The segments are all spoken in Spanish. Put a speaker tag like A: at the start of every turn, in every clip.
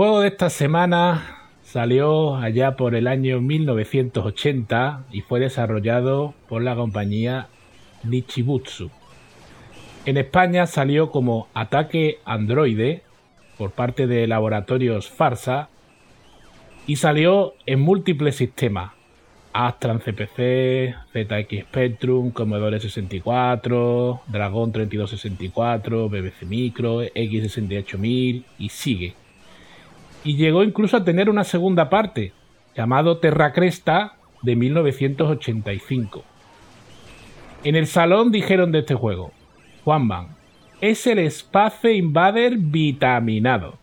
A: Juego de esta semana salió allá por el año 1980 y fue desarrollado por la compañía Nichibutsu. En España salió como Ataque Androide por parte de laboratorios Farsa y salió en múltiples sistemas. Astran CPC, ZX Spectrum, Commodore 64, Dragon 3264, BBC Micro, X68000 y sigue. Y llegó incluso a tener una segunda parte, llamado Terra Cresta de 1985. En el salón dijeron de este juego, Juanman, es el Space Invader vitaminado.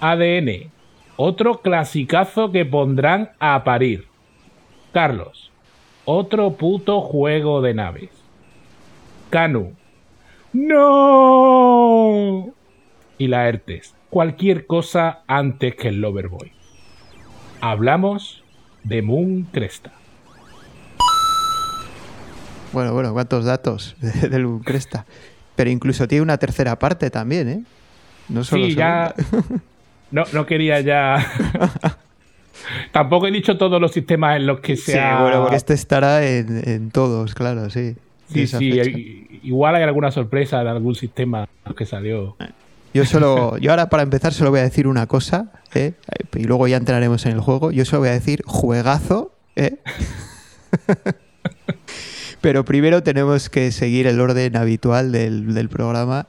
A: ADN, otro clasicazo que pondrán a parir. Carlos, otro puto juego de naves. Canu, ¡No! Y la Ertes, cualquier cosa antes que el Loverboy. Hablamos de Moon Cresta.
B: Bueno, bueno, cuántos datos del Moon Cresta. Pero incluso tiene una tercera parte también, ¿eh?
A: No solo sí, ya. No, no quería ya. Tampoco he dicho todos los sistemas en los que se
B: Sí, bueno, porque este estará en, todos, claro, sí.
A: Sí, sí, igual hay alguna sorpresa de algún sistema que salió.
B: Yo solo, yo ahora para empezar solo voy a decir una cosa, ¿eh? y luego ya entraremos en el juego. Yo solo voy a decir juegazo, ¿eh? Pero primero tenemos que seguir el orden habitual del, del programa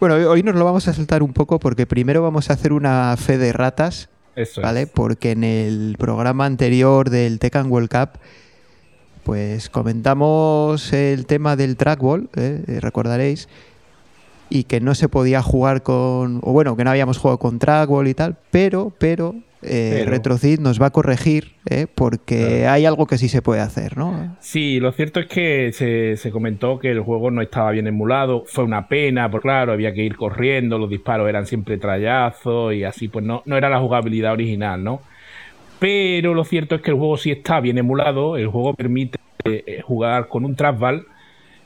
B: bueno, hoy nos lo vamos a saltar un poco porque primero vamos a hacer una fe de ratas.
A: Eso
B: ¿Vale? Porque en el programa anterior del Tekken World Cup, pues comentamos el tema del trackball, ¿eh? recordaréis, y que no se podía jugar con. O bueno, que no habíamos jugado con trackball y tal, pero, pero eh, RetroCid nos va a corregir ¿eh? porque hay algo que sí se puede hacer, ¿no?
A: Sí, lo cierto es que se, comentó que el juego no estaba bien emulado, fue una pena, porque claro, había que ir corriendo, los disparos eran siempre trayazos y así, pues no, no era la jugabilidad original, ¿no? Pero lo cierto es que el juego sí está bien emulado, el juego permite eh, jugar con un trackball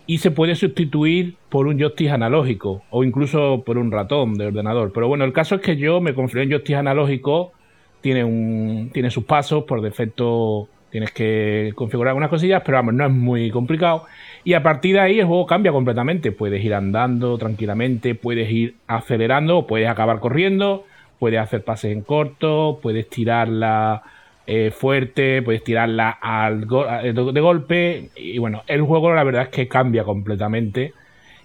A: y se puede sustituir por un joystick analógico o incluso por un ratón de ordenador. Pero bueno, el caso es que yo me confío en joystick analógico tiene, un, tiene sus pasos, por defecto tienes que configurar algunas cosillas, pero vamos, no es muy complicado. Y a partir de ahí el juego cambia completamente. Puedes ir andando tranquilamente, puedes ir acelerando, puedes acabar corriendo, puedes hacer pases en corto, puedes tirarla eh, fuerte, puedes tirarla al de golpe. Y bueno, el juego la verdad es que cambia completamente.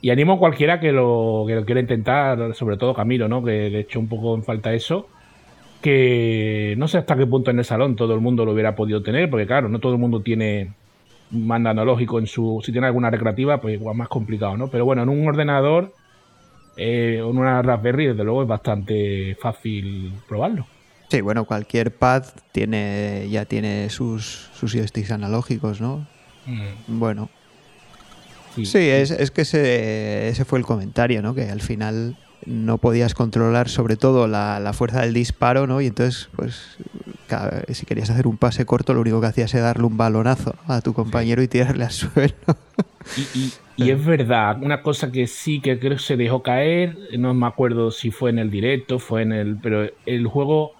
A: Y animo a cualquiera que lo, que lo quiera intentar, sobre todo Camilo, ¿no? Que le hecho un poco en falta eso que no sé hasta qué punto en el salón todo el mundo lo hubiera podido tener, porque claro, no todo el mundo tiene mando analógico en su. Si tiene alguna recreativa, pues igual más complicado, ¿no? Pero bueno, en un ordenador eh, en una Raspberry, desde luego es bastante fácil probarlo.
B: Sí, bueno, cualquier pad tiene ya tiene sus, sus joysticks analógicos, ¿no? Mm. Bueno. Sí, es, es, que ese, ese fue el comentario, ¿no? Que al final no podías controlar sobre todo la, fuerza del disparo, ¿no? Y entonces, pues, si querías hacer un pase corto, lo único que hacías era darle un balonazo a tu compañero y tirarle al suelo.
A: Y, es verdad, una cosa que sí que creo que se dejó caer, no me acuerdo si fue en el directo, fue en el... Pero el juego,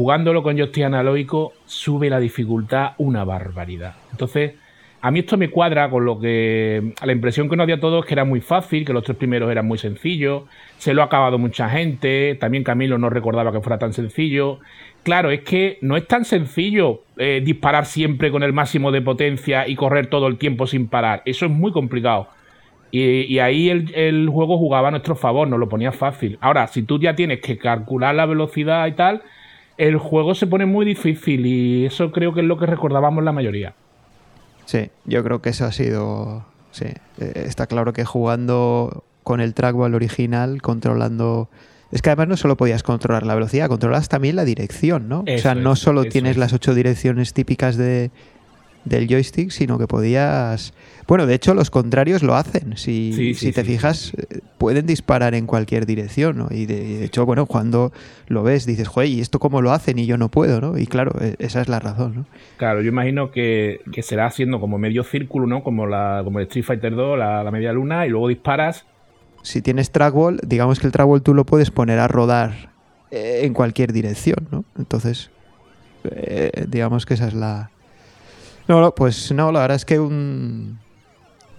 A: jugándolo con joystick analógico, sube la dificultad una barbaridad. Entonces a mí esto me cuadra con lo que. La impresión que nos dio a todos que era muy fácil, que los tres primeros eran muy sencillos. Se lo ha acabado mucha gente. También Camilo no recordaba que fuera tan sencillo. Claro, es que no es tan sencillo eh, disparar siempre con el máximo de potencia y correr todo el tiempo sin parar. Eso es muy complicado. Y, ahí el, el, juego jugaba a nuestro favor, nos lo ponía fácil. Ahora, si tú ya tienes que calcular la velocidad y tal, el juego se pone muy difícil y eso creo que es lo que recordábamos la mayoría.
B: Sí, yo creo que eso ha sido. Sí, eh, está claro que jugando con el trackball original, controlando. Es que además no solo podías controlar la velocidad, controlas también la dirección, ¿no? o sea, no solo tienes las ocho direcciones típicas de, del joystick, sino que podías... Bueno, de hecho los contrarios lo hacen. Si, si te fijas, eh, pueden disparar en cualquier dirección, ¿no? Y de, hecho, bueno, cuando lo ves dices, joder, ¿y esto cómo lo hacen y yo no puedo, ¿no? Y claro, e, esa es la razón, ¿no?
A: Claro, yo imagino que, será haciendo como medio círculo, ¿no? Como, la, como el Street Fighter 2, la, la media luna, y luego disparas.
B: Si tienes trackball, digamos que el trackball tú lo puedes poner a rodar eh, en cualquier dirección, ¿no? Entonces, eh, digamos que esa es la... No, pues no, la verdad es que un,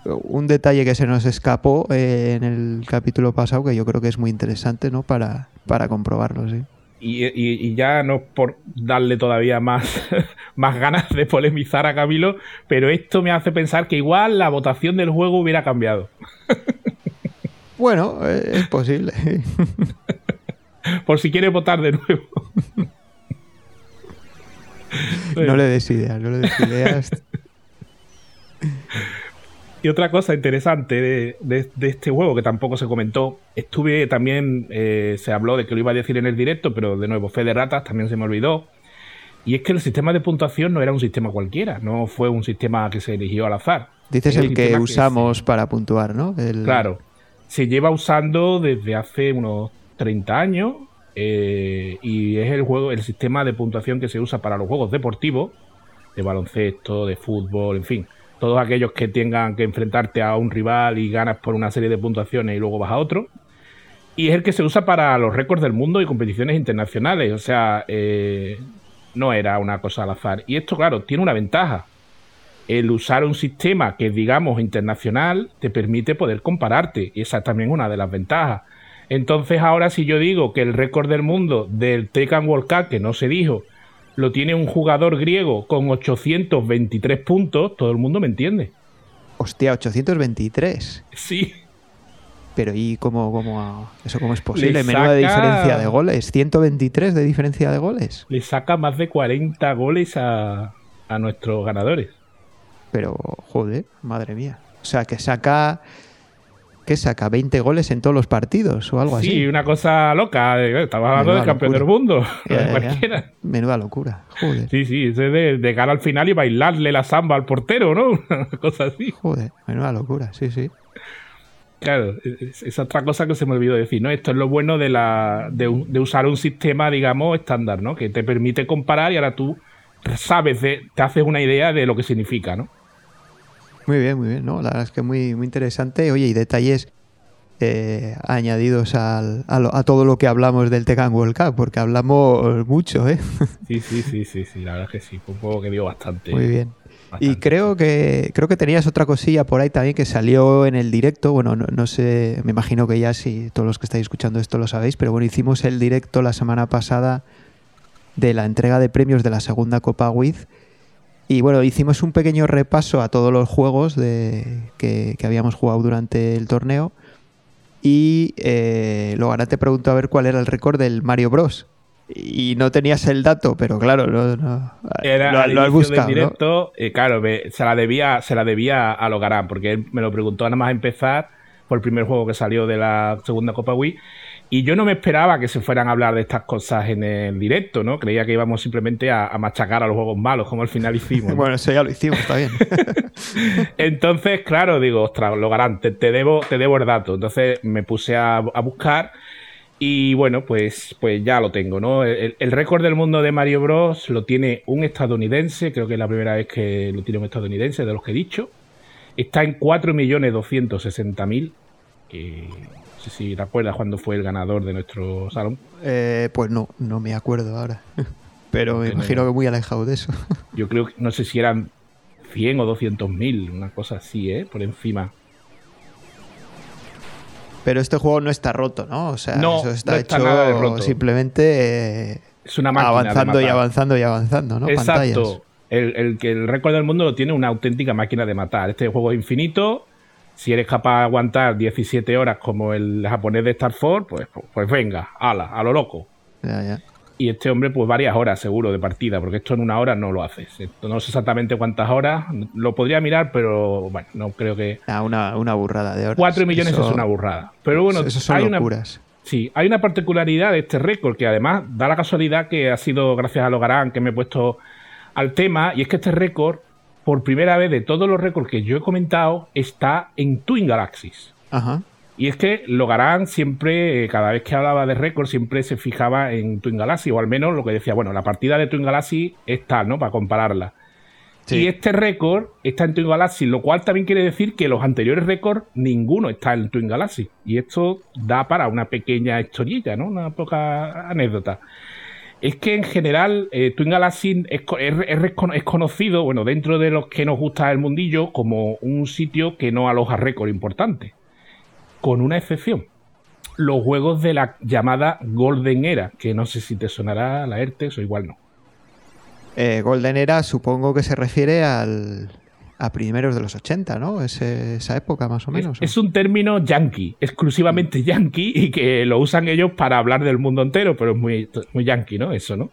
B: un detalle que se nos escapó eh, en el capítulo pasado que yo creo que es muy interesante, ¿no? Para, para comprobarlo, sí.
A: Y, ya no por darle todavía más, más ganas de polemizar a Camilo, pero esto me hace pensar que igual la votación del juego hubiera cambiado.
B: Bueno, es posible.
A: por si quiere votar de nuevo.
B: No le des ideas, no le des ideas.
A: Y otra cosa interesante de, este juego que tampoco se comentó, estuve también, eh, se habló de que lo iba a decir en el directo, pero de nuevo, fe de ratas, también se me olvidó. Y es que el sistema de puntuación no era un sistema cualquiera, no fue un sistema que se eligió al azar.
B: Dices el, que usamos para puntuar, ¿no?
A: Claro, se lleva usando desde hace unos 30 años eh, y es el juego, el sistema de puntuación que se usa para los juegos deportivos, de baloncesto, de fútbol, en fin todos aquellos que tengan que enfrentarte a un rival y ganas por una serie de puntuaciones y luego vas a otro. Y es el que se usa para los récords del mundo y competiciones internacionales. O sea, eh, no era una cosa al azar. Y esto, claro, tiene una ventaja. El usar un sistema que, digamos, internacional, te permite poder compararte. Y esa es también una de las ventajas. Entonces, ahora si yo digo que el récord del mundo del Tekken World Cup, que no se dijo, lo tiene un jugador griego con 823 puntos, todo el mundo me entiende.
B: Hostia, 823.
A: Sí.
B: Pero ¿y cómo, cómo eso cómo es posible? Menuda diferencia de goles. 123 de diferencia de goles.
A: Le saca más de 40 goles a, a nuestros ganadores.
B: Pero, joder, madre mía. O sea, que saca ¿Qué saca? ¿20 goles en todos los partidos o algo así?
A: Sí, una cosa loca. Estamos hablando del campeón del mundo.
B: Menuda locura. Joder.
A: Sí, sí, es de, de al final y bailarle la samba al portero, ¿no? Una cosa así.
B: Joder, menuda locura, sí, sí.
A: Claro, es, otra cosa que se me olvidó decir, ¿no? Esto es lo bueno de, la, de, de, usar un sistema, digamos, estándar, ¿no? Que te permite comparar y ahora tú sabes, te haces una idea de lo que significa, ¿no?
B: Muy bien, muy bien. ¿no? La verdad es que muy, muy interesante. Oye, y detalles eh, añadidos al, a, todo lo que hablamos del Tekken World Cup, porque hablamos mucho, ¿eh?
A: Sí, sí, sí, sí, sí, la verdad es que sí. Fue un juego que dio bastante.
B: Muy bien. Y creo que creo que tenías otra cosilla por ahí también que salió en el directo. Bueno, no, no, sé, me imagino que ya si todos los que estáis escuchando esto lo sabéis, pero bueno, hicimos el directo la semana pasada de la entrega de premios de la segunda Copa WIZ y bueno, hicimos un pequeño repaso a todos los juegos de, que, habíamos jugado durante el torneo. Y eh, luego te preguntó a ver cuál era el récord del Mario Bros. Y no tenías el dato, pero claro, no, no,
A: era lo, has buscado. directo, eh, claro, se, la debía, se la debía a Logarán, porque él me lo preguntó nada más empezar, por el primer juego que salió de la segunda Copa Wii. Y yo no me esperaba que se fueran a hablar de estas cosas en el directo, ¿no? Creía que íbamos simplemente a, machacar a los juegos malos, como al final hicimos.
B: bueno, eso ya lo hicimos, está bien.
A: Entonces, claro, digo, ostras, lo garante, te debo, te debo el dato. Entonces me puse a, buscar y bueno, pues, pues ya lo tengo, ¿no? El, el récord del mundo de Mario Bros. lo tiene un estadounidense, creo que es la primera vez que lo tiene un estadounidense, de los que he dicho. Está en 4.260.000. Eh, sé si te acuerdas cuándo fue el ganador de nuestro salón.
B: Eh, pues no, no me acuerdo ahora. Pero me imagino que muy alejado de eso.
A: Yo creo que no sé si eran 100 o 200 mil, una cosa así, ¿eh? Por encima.
B: Pero este juego no está roto, ¿no? O sea, eso está, hecho simplemente eh,
A: es una máquina
B: avanzando y avanzando y avanzando, ¿no?
A: Exacto. El, el, que el récord del mundo lo tiene una auténtica máquina de matar. Este juego es infinito si eres capaz de aguantar 17 horas como el japonés de Star Force, pues, pues venga, ala, a lo loco. Y este hombre, pues varias horas seguro de partida, porque esto en una hora no lo haces. No sé exactamente cuántas horas, lo podría mirar, pero bueno, no creo que.
B: Ah, una, una burrada de horas.
A: 4 millones es una burrada. Pero bueno,
B: son hay locuras.
A: Una, sí, hay una particularidad de este récord que además da la casualidad que ha sido gracias a Logarán que me he puesto al tema, y es que este récord por primera vez de todos los récords que yo he comentado, está en Twin Galaxies.
B: Ajá.
A: Y es que Logarán siempre, eh, cada vez que hablaba de récord, siempre se fijaba en Twin Galaxy, o al menos lo que decía, bueno, la partida de Twin Galaxy es tal, ¿no? Para compararla. Y este récord está en Twin Galaxy, lo cual también quiere decir que los anteriores récords, ninguno está en Twin Galaxy. Y esto da para una pequeña historilla, ¿no? Una poca anécdota. Es que en general eh, Twin Galaxy es, es, conocido, bueno, dentro de los que nos gusta el mundillo, como un sitio que no aloja récord importante. Con una excepción. Los juegos de la llamada Golden Era, que no sé si te sonará la ERTES o igual no.
B: Eh, Golden Era supongo que se refiere al, a primeros de los 80, ¿no? esa época más o menos.
A: Es, un término yankee, exclusivamente yankee, y que lo usan ellos para hablar del mundo entero, pero es muy, muy yankee, ¿no? Eso, ¿no?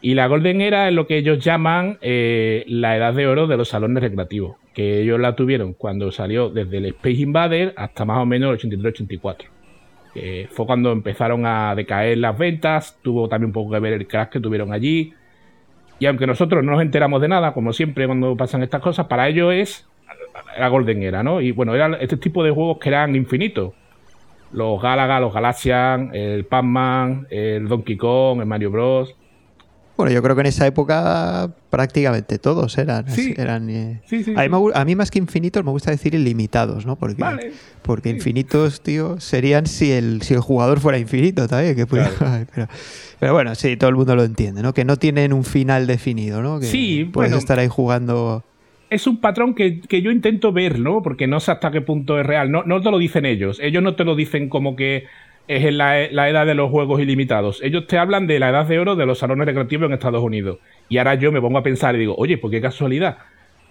A: Y la Golden Era es lo que ellos llaman eh, la edad de oro de los salones recreativos, que ellos la tuvieron cuando salió desde el Space Invader hasta más o menos el 83-84. fue cuando empezaron a decaer las ventas, tuvo también un poco que ver el crash que tuvieron allí, y aunque nosotros no nos enteramos de nada, como siempre cuando pasan estas cosas, para ellos es la Golden Era, ¿no? Y bueno, eran este tipo de juegos que eran infinitos. Los Galaga, los Galaxian, el Pac-Man, el Donkey Kong, el Mario Bros.
B: Bueno, yo creo que en esa época prácticamente todos eran. Sí, eran eh, a, mí más que infinitos me gusta decir ilimitados, ¿no? Porque, porque infinitos, tío, serían si el, si el jugador fuera infinito también. Que pero, bueno, sí, todo el mundo lo entiende, ¿no? Que no tienen un final definido, ¿no? Que
A: sí,
B: puedes estar ahí jugando.
A: Es un patrón que, que, yo intento ver, ¿no? Porque no sé hasta qué punto es real. No, no te lo dicen ellos. Ellos no te lo dicen como que es en la, edad de los juegos ilimitados. Ellos te hablan de la edad de oro de los salones recreativos en Estados Unidos. Y ahora yo me pongo a pensar y digo, oye, pues qué casualidad.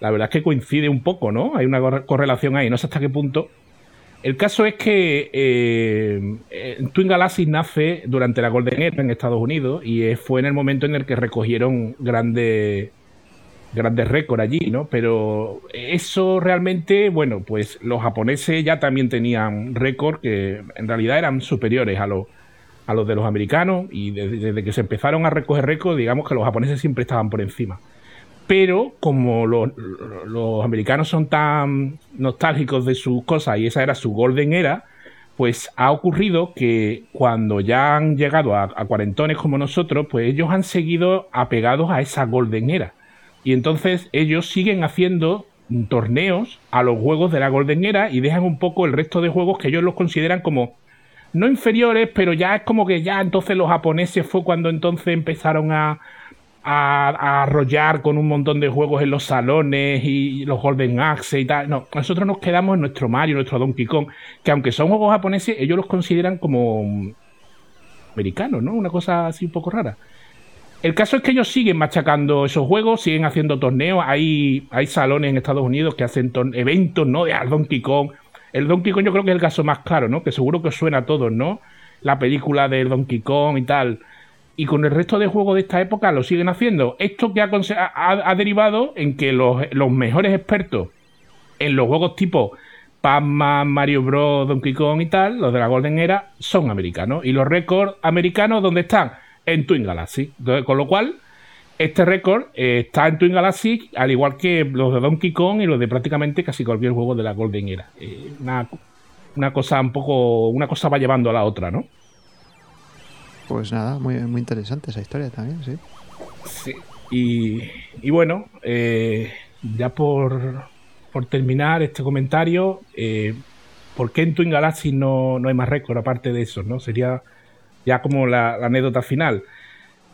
A: La verdad es que coincide un poco, ¿no? Hay una correlación ahí, no sé hasta qué punto. El caso es que eh, Twin Galaxy nace durante la Golden Era en Estados Unidos y fue en el momento en el que recogieron grandes grandes récords allí, ¿no? Pero eso realmente, bueno, pues los japoneses ya también tenían récords que en realidad eran superiores a los, a los de los americanos y desde, que se empezaron a recoger récords, digamos que los japoneses siempre estaban por encima. Pero como los, americanos son tan nostálgicos de sus cosas y esa era su golden era, pues ha ocurrido que cuando ya han llegado a, a cuarentones como nosotros, pues ellos han seguido apegados a esa golden era y entonces ellos siguen haciendo torneos a los juegos de la Golden Era y dejan un poco el resto de juegos que ellos los consideran como no inferiores, pero ya es como que ya entonces los japoneses fue cuando entonces empezaron a, a, arrollar con un montón de juegos en los salones y los Golden Axe y tal. No, nosotros nos quedamos en nuestro Mario, nuestro Donkey Kong, que aunque son juegos japoneses, ellos los consideran como americanos, ¿no? Una cosa así un poco rara. El caso es que ellos siguen machacando esos juegos, siguen haciendo torneos. Hay, hay salones en Estados Unidos que hacen eventos, ¿no? De Donkey Kong. El Donkey Kong yo creo que es el caso más claro, ¿no? Que seguro que suena a todos, ¿no? La película del Donkey Kong y tal. Y con el resto de juegos de esta época lo siguen haciendo. Esto que ha, ha, derivado en que los, los, mejores expertos en los juegos tipo Pac-Man, Mario Bros, Donkey Kong y tal, los de la Golden Era, son americanos. Y los récords americanos, ¿dónde están? En Twin Galaxy. con lo cual, este récord eh, está en Twin Galaxy, al igual que los de Donkey Kong y los de prácticamente casi cualquier juego de la Golden Era. Eh, una, cosa un poco. Una cosa va llevando a la otra, ¿no?
B: Pues nada, muy, muy interesante esa historia también, sí.
A: Sí. Y, bueno, eh, ya por, por terminar este comentario, ¿por qué en Twin Galaxy no, no hay más récord aparte de eso? ¿no? Sería ya como la, anécdota final.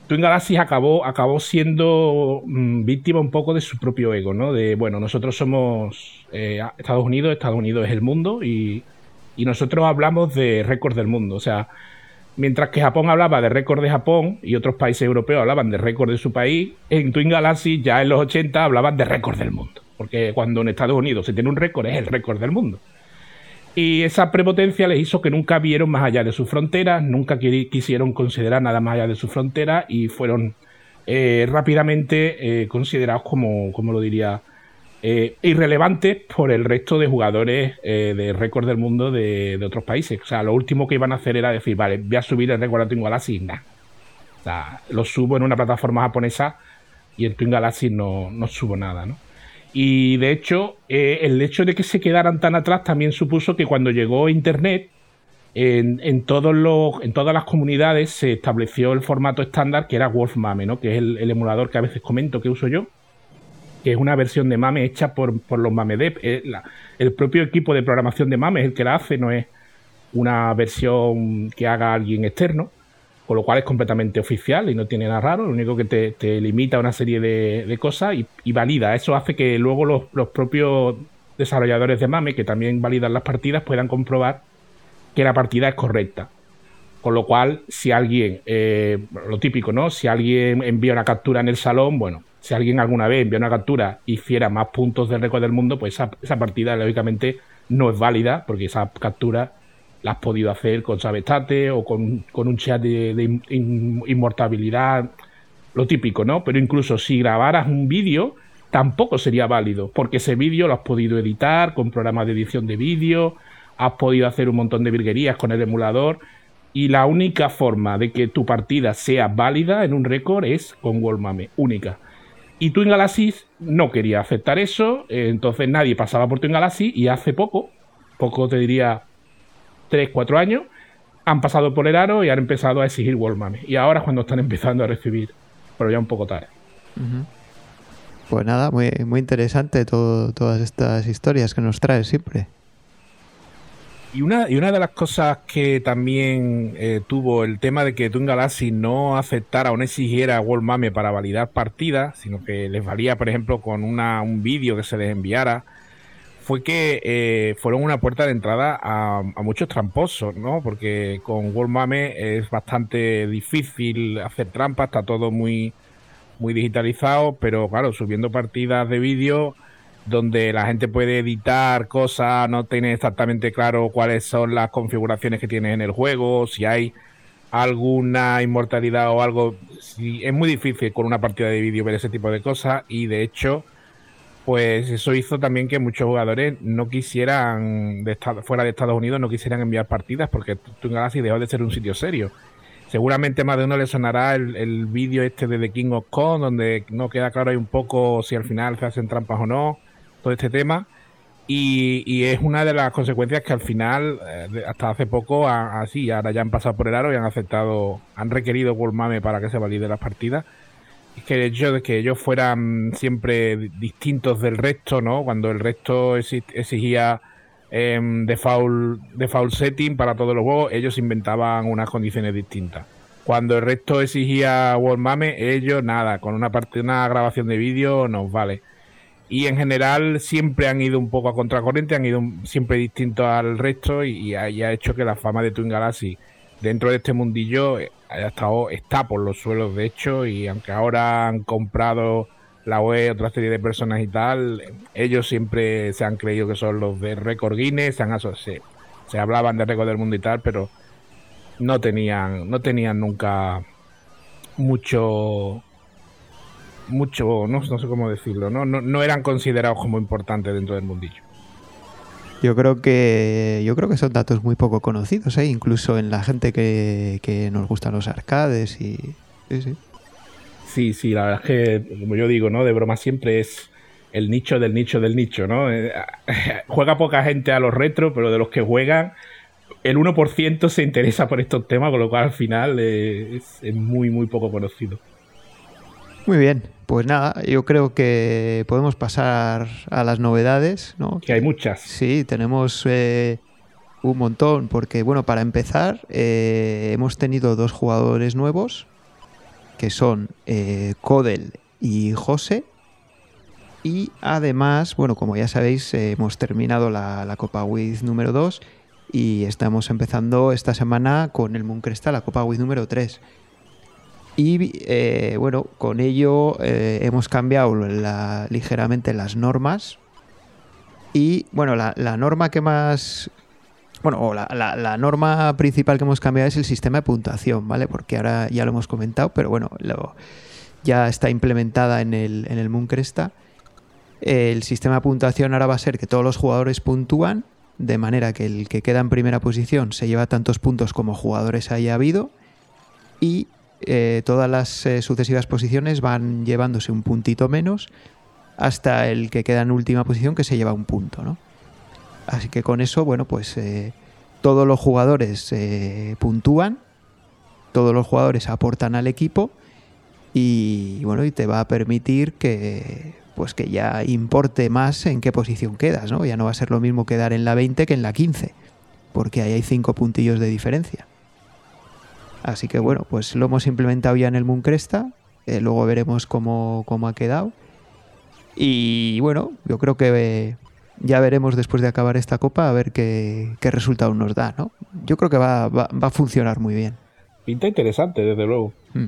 A: Twin Galaxy acabó, acabó siendo mm, víctima un poco de su propio ego, ¿no? De, bueno, nosotros somos eh, Estados Unidos, Estados Unidos es el mundo y, nosotros hablamos de récord del mundo. O sea, mientras que Japón hablaba de récord de Japón y otros países europeos hablaban de récord de su país, en Twin Galaxy ya en los 80 hablaban de récord del mundo. Porque cuando en Estados Unidos se tiene un récord es el récord del mundo. Y esa prepotencia les hizo que nunca vieron más allá de sus fronteras, nunca quisieron considerar nada más allá de sus fronteras y fueron eh, rápidamente eh, considerados como, como lo diría, eh, irrelevantes por el resto de jugadores de récord del mundo de, otros países. O sea, lo último que iban a hacer era decir, vale, voy a subir el récord a Twin Galaxy, nada. O sea, lo subo en una plataforma japonesa y en Twin Galaxy no, no subo nada, ¿no? Y de hecho, eh, el hecho de que se quedaran tan atrás también supuso que cuando llegó Internet, en, todos los, en todas las comunidades se estableció el formato estándar que era Wolfmame, ¿no? que es el, emulador que a veces comento que uso yo. que es una versión de MAME hecha por, los MameDev. el propio equipo de programación de MAME es el que la hace, no es una versión que haga alguien externo, con lo cual es completamente oficial y no tiene nada raro, lo único que te, limita a una serie de, cosas y, valida. Eso hace que luego los, propios desarrolladores de MAME, que también validan las partidas, puedan comprobar que la partida es correcta. Con lo cual, si alguien, eh, lo típico, ¿no? Si alguien envía una captura en el salón, bueno, si alguien alguna vez envía una captura y hiciera más puntos del récord del mundo, pues esa, partida lógicamente no es válida porque esa captura la has podido hacer con Sabestate o con, un chat de, inmortabilidad, lo típico, ¿no? Pero incluso si grabaras un vídeo, tampoco sería válido, porque ese vídeo lo has podido editar con programas de edición de vídeo, has podido hacer un montón de virguerías con el emulador, y la única forma de que tu partida sea válida en un récord es con Wallmame, única. Y Twin Galaxy no quería aceptar eso, entonces nadie pasaba por Twin Galaxy y hace poco, poco te diría 3, 4 años, han pasado por el aro y han empezado a exigir Wallmame. Y ahora es cuando están empezando a recibir, pero ya un poco tarde.
B: Pues nada, muy, muy interesante todo, todas estas historias que nos trae siempre.
A: Y una, y una de las cosas que también eh, tuvo el tema de que Twin Galaxy no aceptara o no exigiera a Mame para validar partidas, sino que les valía, por ejemplo, con una, un vídeo que se les enviara, fue que eh, fueron una puerta de entrada a, muchos tramposos, ¿no? Porque con Mame es bastante difícil hacer trampas, está todo muy, muy digitalizado, pero claro, subiendo partidas de vídeo donde la gente puede editar cosas, no tiene exactamente claro cuáles son las configuraciones que tienes en el juego, si hay alguna inmortalidad o algo. es muy difícil con una partida de vídeo ver ese tipo de cosas y de hecho, pues eso hizo también que muchos jugadores no quisieran, de fuera de Estados Unidos, no quisieran enviar partidas porque Twin Galaxy dejó de ser un sitio serio. Seguramente más de uno le sonará el, el vídeo este de The King of Kong, donde no queda claro ahí un poco si al final se hacen trampas o no todo este tema. Y, es una de las consecuencias que al final, eh, hasta hace poco, así, ahora ya han pasado por el aro y han aceptado, han requerido World para que se valide las partidas. Que el hecho de que ellos fueran siempre distintos del resto, ¿no? Cuando el resto exigía eh, default, default setting para todos los juegos, ellos inventaban unas condiciones distintas. Cuando el resto exigía World Mame, ellos nada, con una parte, una grabación de vídeo nos vale y en general siempre han ido un poco a contracorriente, han ido siempre distintos al resto y, ha, hecho que la fama de Twin Galaxy dentro de este mundillo eh, haya estado, está por los suelos de hecho y aunque ahora han comprado la web, otra serie de personas y tal, ellos siempre se han creído que son los de Record Guinness, se, han, se, se hablaban de récord del mundo y tal, pero no tenían, no tenían nunca mucho mucho, no, sé cómo decirlo, ¿no? ¿no? eran considerados como importantes dentro del mundillo.
B: Yo creo que yo creo que son datos muy poco conocidos, ¿eh? incluso en la gente que, nos gustan los arcades y sí, sí.
A: Sí, sí, la verdad es que, como yo digo, ¿no? De broma siempre es el nicho del nicho del nicho, ¿no? Eh, juega poca gente a los retro, pero de los que juegan, el 1% se interesa por estos temas, con lo cual al final es muy, muy poco conocido.
B: Muy bien, pues nada, yo creo que podemos pasar a las novedades, ¿no?
A: Que hay muchas.
B: Sí, tenemos eh, un montón, porque bueno, para empezar, eh, hemos tenido dos jugadores nuevos, que son eh, Codel y José. Y además, bueno, como ya sabéis, hemos terminado la, la Copa Wiz número 2 y estamos empezando esta semana con el Mooncresta, la Copa Wiz número 3. Y eh, bueno, con ello eh, hemos cambiado ligeramente las normas. Y bueno, la, norma que más. Bueno, o la, norma principal que hemos cambiado es el sistema de puntuación, ¿vale? Porque ahora ya lo hemos comentado, pero bueno, ya está implementada en el, en el Mooncresta. El sistema de puntuación ahora va a ser que todos los jugadores puntúan, de manera que el que queda en primera posición se lleva tantos puntos como jugadores haya habido. Y eh, todas las eh, sucesivas posiciones van llevándose un puntito menos hasta el que queda en última posición que se lleva un punto, ¿no? Así que con eso, bueno, pues eh, todos los jugadores puntúan, todos los jugadores aportan al equipo y bueno, y te va a permitir que pues que ya importe más en qué posición quedas, ¿no? Ya no va a ser lo mismo quedar en la 20 que en la 15, porque ahí hay cinco puntillos de diferencia. Así que bueno, pues lo hemos implementado ya en el Moon Cresta, eh, luego veremos cómo, cómo, ha quedado. Y bueno, yo creo que ya veremos después de acabar esta copa a ver qué, qué resultado nos da, ¿no? Yo creo que va, va, va, a funcionar muy bien.
A: Pinta interesante, desde luego. Mm.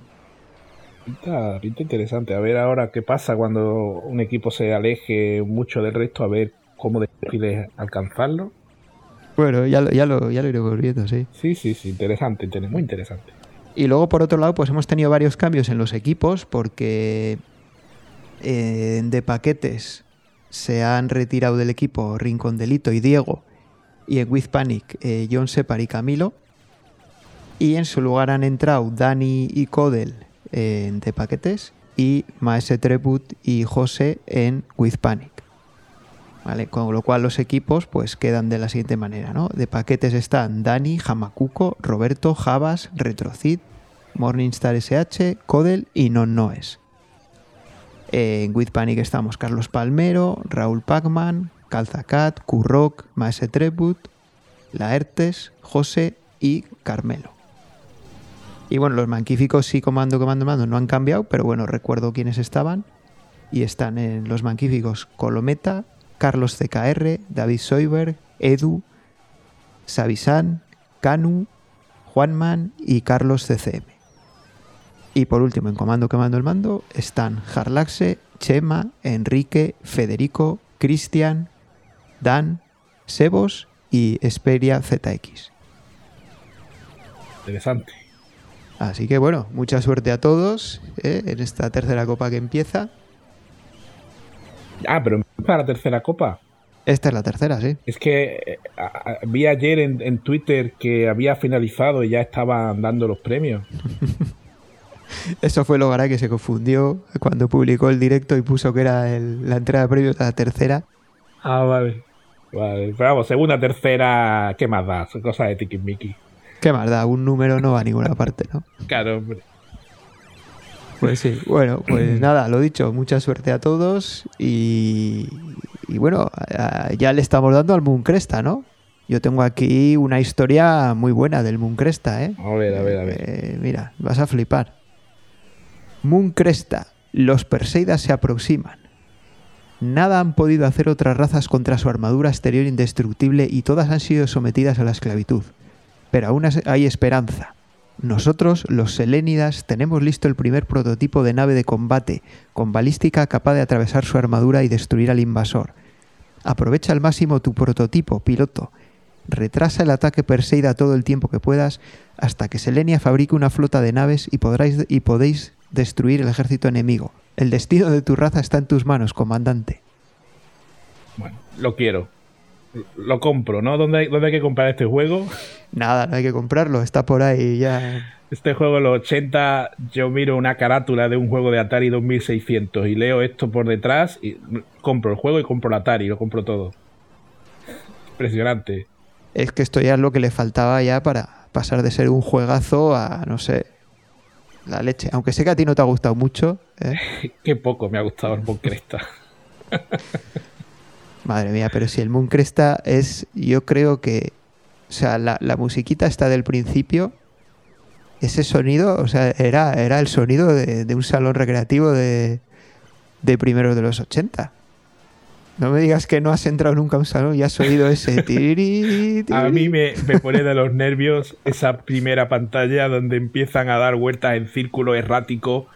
A: Pinta, pinta interesante. A ver ahora qué pasa cuando un equipo se aleje mucho del resto, a ver cómo decides alcanzarlo.
B: Bueno, ya lo, ya lo, ya lo iremos viendo, sí.
A: Sí, sí, sí, interesante, muy interesante.
B: Y luego, por otro lado, pues hemos tenido varios cambios en los equipos porque eh, de paquetes se han retirado del equipo Rincón Delito y Diego y en With Panic eh, John Separ y Camilo. Y en su lugar han entrado Dani y Codel en de paquetes y Maese Treput y José en With Panic. Con lo cual los equipos pues quedan de la siguiente manera, ¿no? De paquetes están Dani, Hamakuko, Roberto, Javas, Retrocid, Morningstar SH, Codel y Non Noes. En With Panic estamos Carlos Palmero, Raúl Pacman, Calzacat, Curroc, Maese Treput, Laertes, José y Carmelo. Y bueno, los manquíficos sí, comando, comando, mando, no han cambiado, pero bueno, recuerdo quiénes estaban. Y están en los manquíficos Colometa, Carlos CKR, David Soiberg, Edu, Savisan, Canu, Juanman y Carlos CCM. Y por último, en comando que mando el mando, están Jarlaxe, Chema, Enrique, Federico, Cristian, Dan, Sebos y Esperia ZX.
A: Interesante.
B: Así que bueno, mucha suerte a todos ¿eh? en esta tercera copa que empieza.
A: Ah, pero empieza la tercera copa.
B: Esta es la tercera, sí.
A: Es que eh, vi ayer en, Twitter que había finalizado y ya estaban dando los premios.
B: Eso fue lo que se confundió cuando publicó el directo y puso que era la entrega de premios a la tercera.
A: Ah, vale. Vale. Pero vamos, segunda, tercera, ¿qué más da? Son cosas de Tiki Mickey.
B: ¿Qué más da? Un número no va a ninguna parte, ¿no?
A: Claro, hombre.
B: Pues sí, bueno, pues nada, lo dicho, mucha suerte a todos y, y bueno, ya le estamos dando al Moon Cresta, ¿no? Yo tengo aquí una historia muy buena del Moon Cresta, ¿eh?
A: A ver, a ver, a ver.
B: Eh, mira, vas a flipar. Moon Cresta, los Perseidas se aproximan. Nada han podido hacer otras razas contra su armadura exterior indestructible y todas han sido sometidas a la esclavitud. Pero aún hay esperanza. Nosotros, los Selénidas, tenemos listo el primer prototipo de nave de combate, con balística capaz de atravesar su armadura y destruir al invasor. Aprovecha al máximo tu prototipo, piloto. Retrasa el ataque Perseida todo el tiempo que puedas hasta que Selenia fabrique una flota de naves y, podráis, y podéis destruir el ejército enemigo. El destino de tu raza está en tus manos, comandante.
A: Bueno, lo quiero lo compro, ¿no? ¿Dónde hay, ¿Dónde hay que comprar este juego?
B: Nada, no hay que comprarlo, está por ahí ya.
A: Este juego, los 80, yo miro una carátula de un juego de Atari 2600 y leo esto por detrás y compro el juego y compro el Atari, lo compro todo. Impresionante.
B: Es que esto ya es lo que le faltaba ya para pasar de ser un juegazo a, no sé, la leche. Aunque sé que a ti no te ha gustado mucho.
A: ¿eh? Qué poco me ha gustado el Cresta.
B: Madre mía, pero si el Moon Cresta es, yo creo que, o sea, la, musiquita está del principio, ese sonido, o sea, era, era el sonido de, un salón recreativo de, de primeros de los 80. No me digas que no has entrado nunca a un salón y has oído ese.
A: A mí me, me, pone de los nervios esa primera pantalla donde empiezan a dar vueltas en círculo errático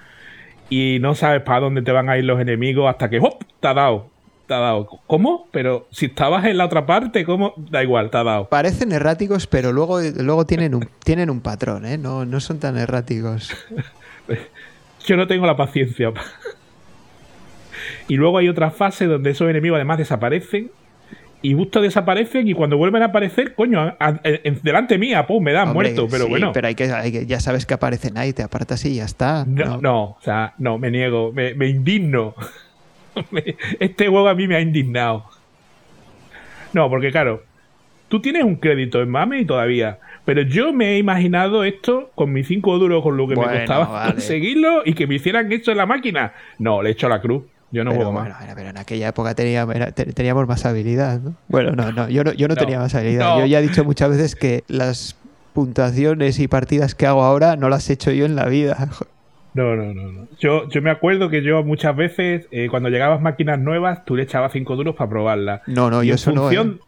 A: y no sabes para dónde te van a ir los enemigos hasta que ¡hop! te ha dado te ha dado. ¿Cómo? Pero si estabas en la otra parte, ¿cómo? Da igual, te ha dado.
B: Parecen erráticos, pero luego, luego tienen, un, tienen un patrón, ¿eh? No, no son tan erráticos.
A: Yo no tengo la paciencia. y luego hay otra fase donde esos enemigos además desaparecen. Y justo desaparecen y cuando vuelven a aparecer, coño, delante mía, pum, me dan muerto, pero bueno.
B: Pero hay que, ya sabes que aparecen ahí, te apartas y ya está.
A: No, no, o sea, no, me niego, me, me indigno. este juego a mí me ha indignado. No, porque claro, tú tienes un crédito en Mame y todavía. Pero yo me he imaginado esto con mis 5 duros, con lo que me costaba conseguirlo y que me hicieran esto en la máquina. No, le he hecho la cruz. Yo no
B: pero,
A: juego
B: bueno,
A: más.
B: era- pero en aquella época teníamos, era- teníamos más habilidad, ¿no? Bueno, no, no, yo no, yo no,
A: No,
B: tenía más habilidad.
A: no.
B: Yo ya he dicho muchas veces que las puntuaciones y partidas que hago ahora no las he hecho yo en la vida.
A: No, no, no. no. Yo, yo me acuerdo que yo muchas veces, eh, cuando llegabas máquinas nuevas, tú le echabas 5 duros para probarlas.
B: No, no,
A: Y
B: yo eso no. ¿eh?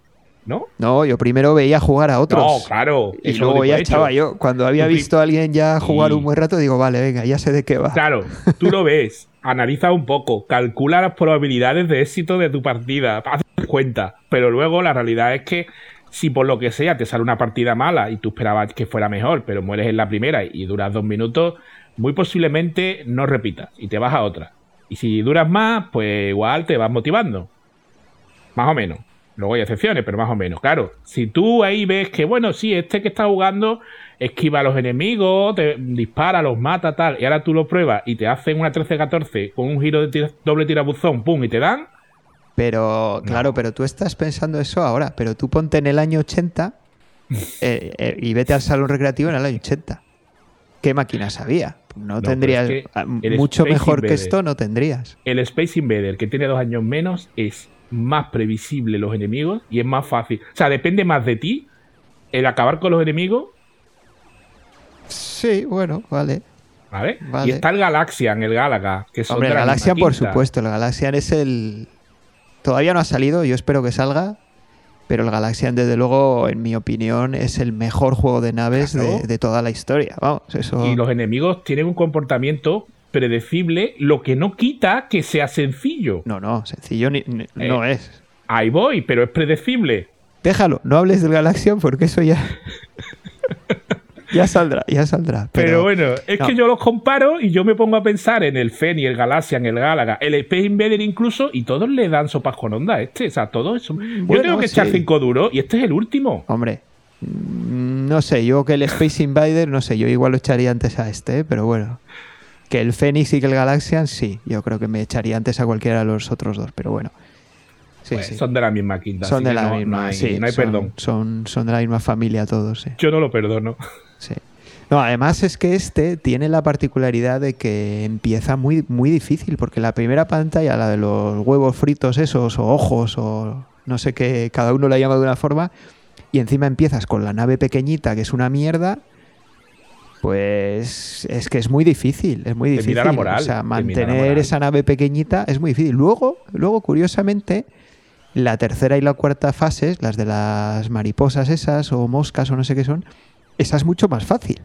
A: ¿No?
B: No, yo primero veía jugar a otros.
A: No, claro.
B: Y
A: eso
B: luego ya echaba yo. Cuando había visto a alguien ya jugar un buen rato, digo, vale, venga, ya sé de qué va.
A: Claro, tú lo ves, analiza un poco, calcula las probabilidades de éxito de tu partida, haz cuenta. Pero luego la realidad es que si por lo que sea te sale una partida mala y tú esperabas que fuera mejor, pero mueres en la primera y duras dos minutos, muy posiblemente no repitas y te vas a otra. Y si duras más, pues igual te vas motivando. Más o menos. Luego hay excepciones, pero más o menos. Claro, si tú ahí ves que, bueno, sí, este que está jugando esquiva a los enemigos, te dispara, los mata, tal, y ahora tú lo pruebas y te hacen una 13-14 con un giro de tira- doble tirabuzón, pum, y te dan.
B: Pero, claro, pero tú estás pensando eso ahora. Pero tú ponte en el año 80 eh, eh, y vete al salón recreativo en el año 80. ¿Qué máquinas había? No,
A: pero
B: tendrías.
A: es que
B: ah, mucho
A: Space
B: mejor que esto no tendrías.
A: El Space Invader, que tiene dos años menos, es más previsible los enemigos y es más fácil. O sea, depende más de ti el acabar con los enemigos,
B: Sí, bueno, vale.
A: ¿vale?
B: Vale.
A: Y está el Galaxian, el Galaga, que
B: Hombre, el
A: la
B: Galaxian, por supuesto. El Galaxian es el. Todavía no ha salido, yo espero que salga. Pero el Galaxian, desde luego, en mi opinión, es el mejor juego de naves
A: Claro.
B: de, de toda la historia. Vamos, eso.
A: Y los enemigos tienen un comportamiento predecible, lo que no quita que sea sencillo.
B: No, no, sencillo ni- ni-
A: Eh.
B: no es.
A: Ahí voy, pero es predecible.
B: Déjalo, no hables del Galaxian porque eso ya. ya saldrá, ya saldrá.
A: Pero,
B: Pero,
A: bueno, es
B: no.
A: que yo los comparo y yo me pongo a pensar en el Feni, el Galaxian, el Galaga, el Space Invader incluso, y todos le dan sopas con onda a este. O sea, todos. Yo
B: Bueno,
A: tengo que echar
B: sí.
A: cinco duros y este es el último.
B: Hombre, mm, no sé, yo que el Space Invader, no sé, yo igual lo echaría antes a este, ¿eh? pero bueno. Que el Phoenix y que el Galaxian, sí, yo creo que me echaría antes a cualquiera de los otros dos, pero bueno. Sí,
A: Pues
B: sí.
A: Son de la misma quinta.
B: Son de la
A: no,
B: misma,
A: no hay,
B: sí,
A: no hay
B: son,
A: perdón.
B: Son, son de la misma familia todos, sí.
A: Yo no lo perdono.
B: Sí. No, además es que este tiene la particularidad de que empieza muy, muy difícil, porque la primera pantalla, la de los huevos fritos esos, o ojos, o no sé qué, cada uno la llama de una forma, y encima empiezas con la nave pequeñita, que es una mierda, pues es que es muy difícil, es muy difícil.
A: la moral,
B: o sea,
A: la
B: mantener esa nave pequeñita es muy difícil. Luego, luego, curiosamente, la tercera y la cuarta fases, las de las mariposas esas, o moscas, o no sé qué son, esa es mucho más fácil.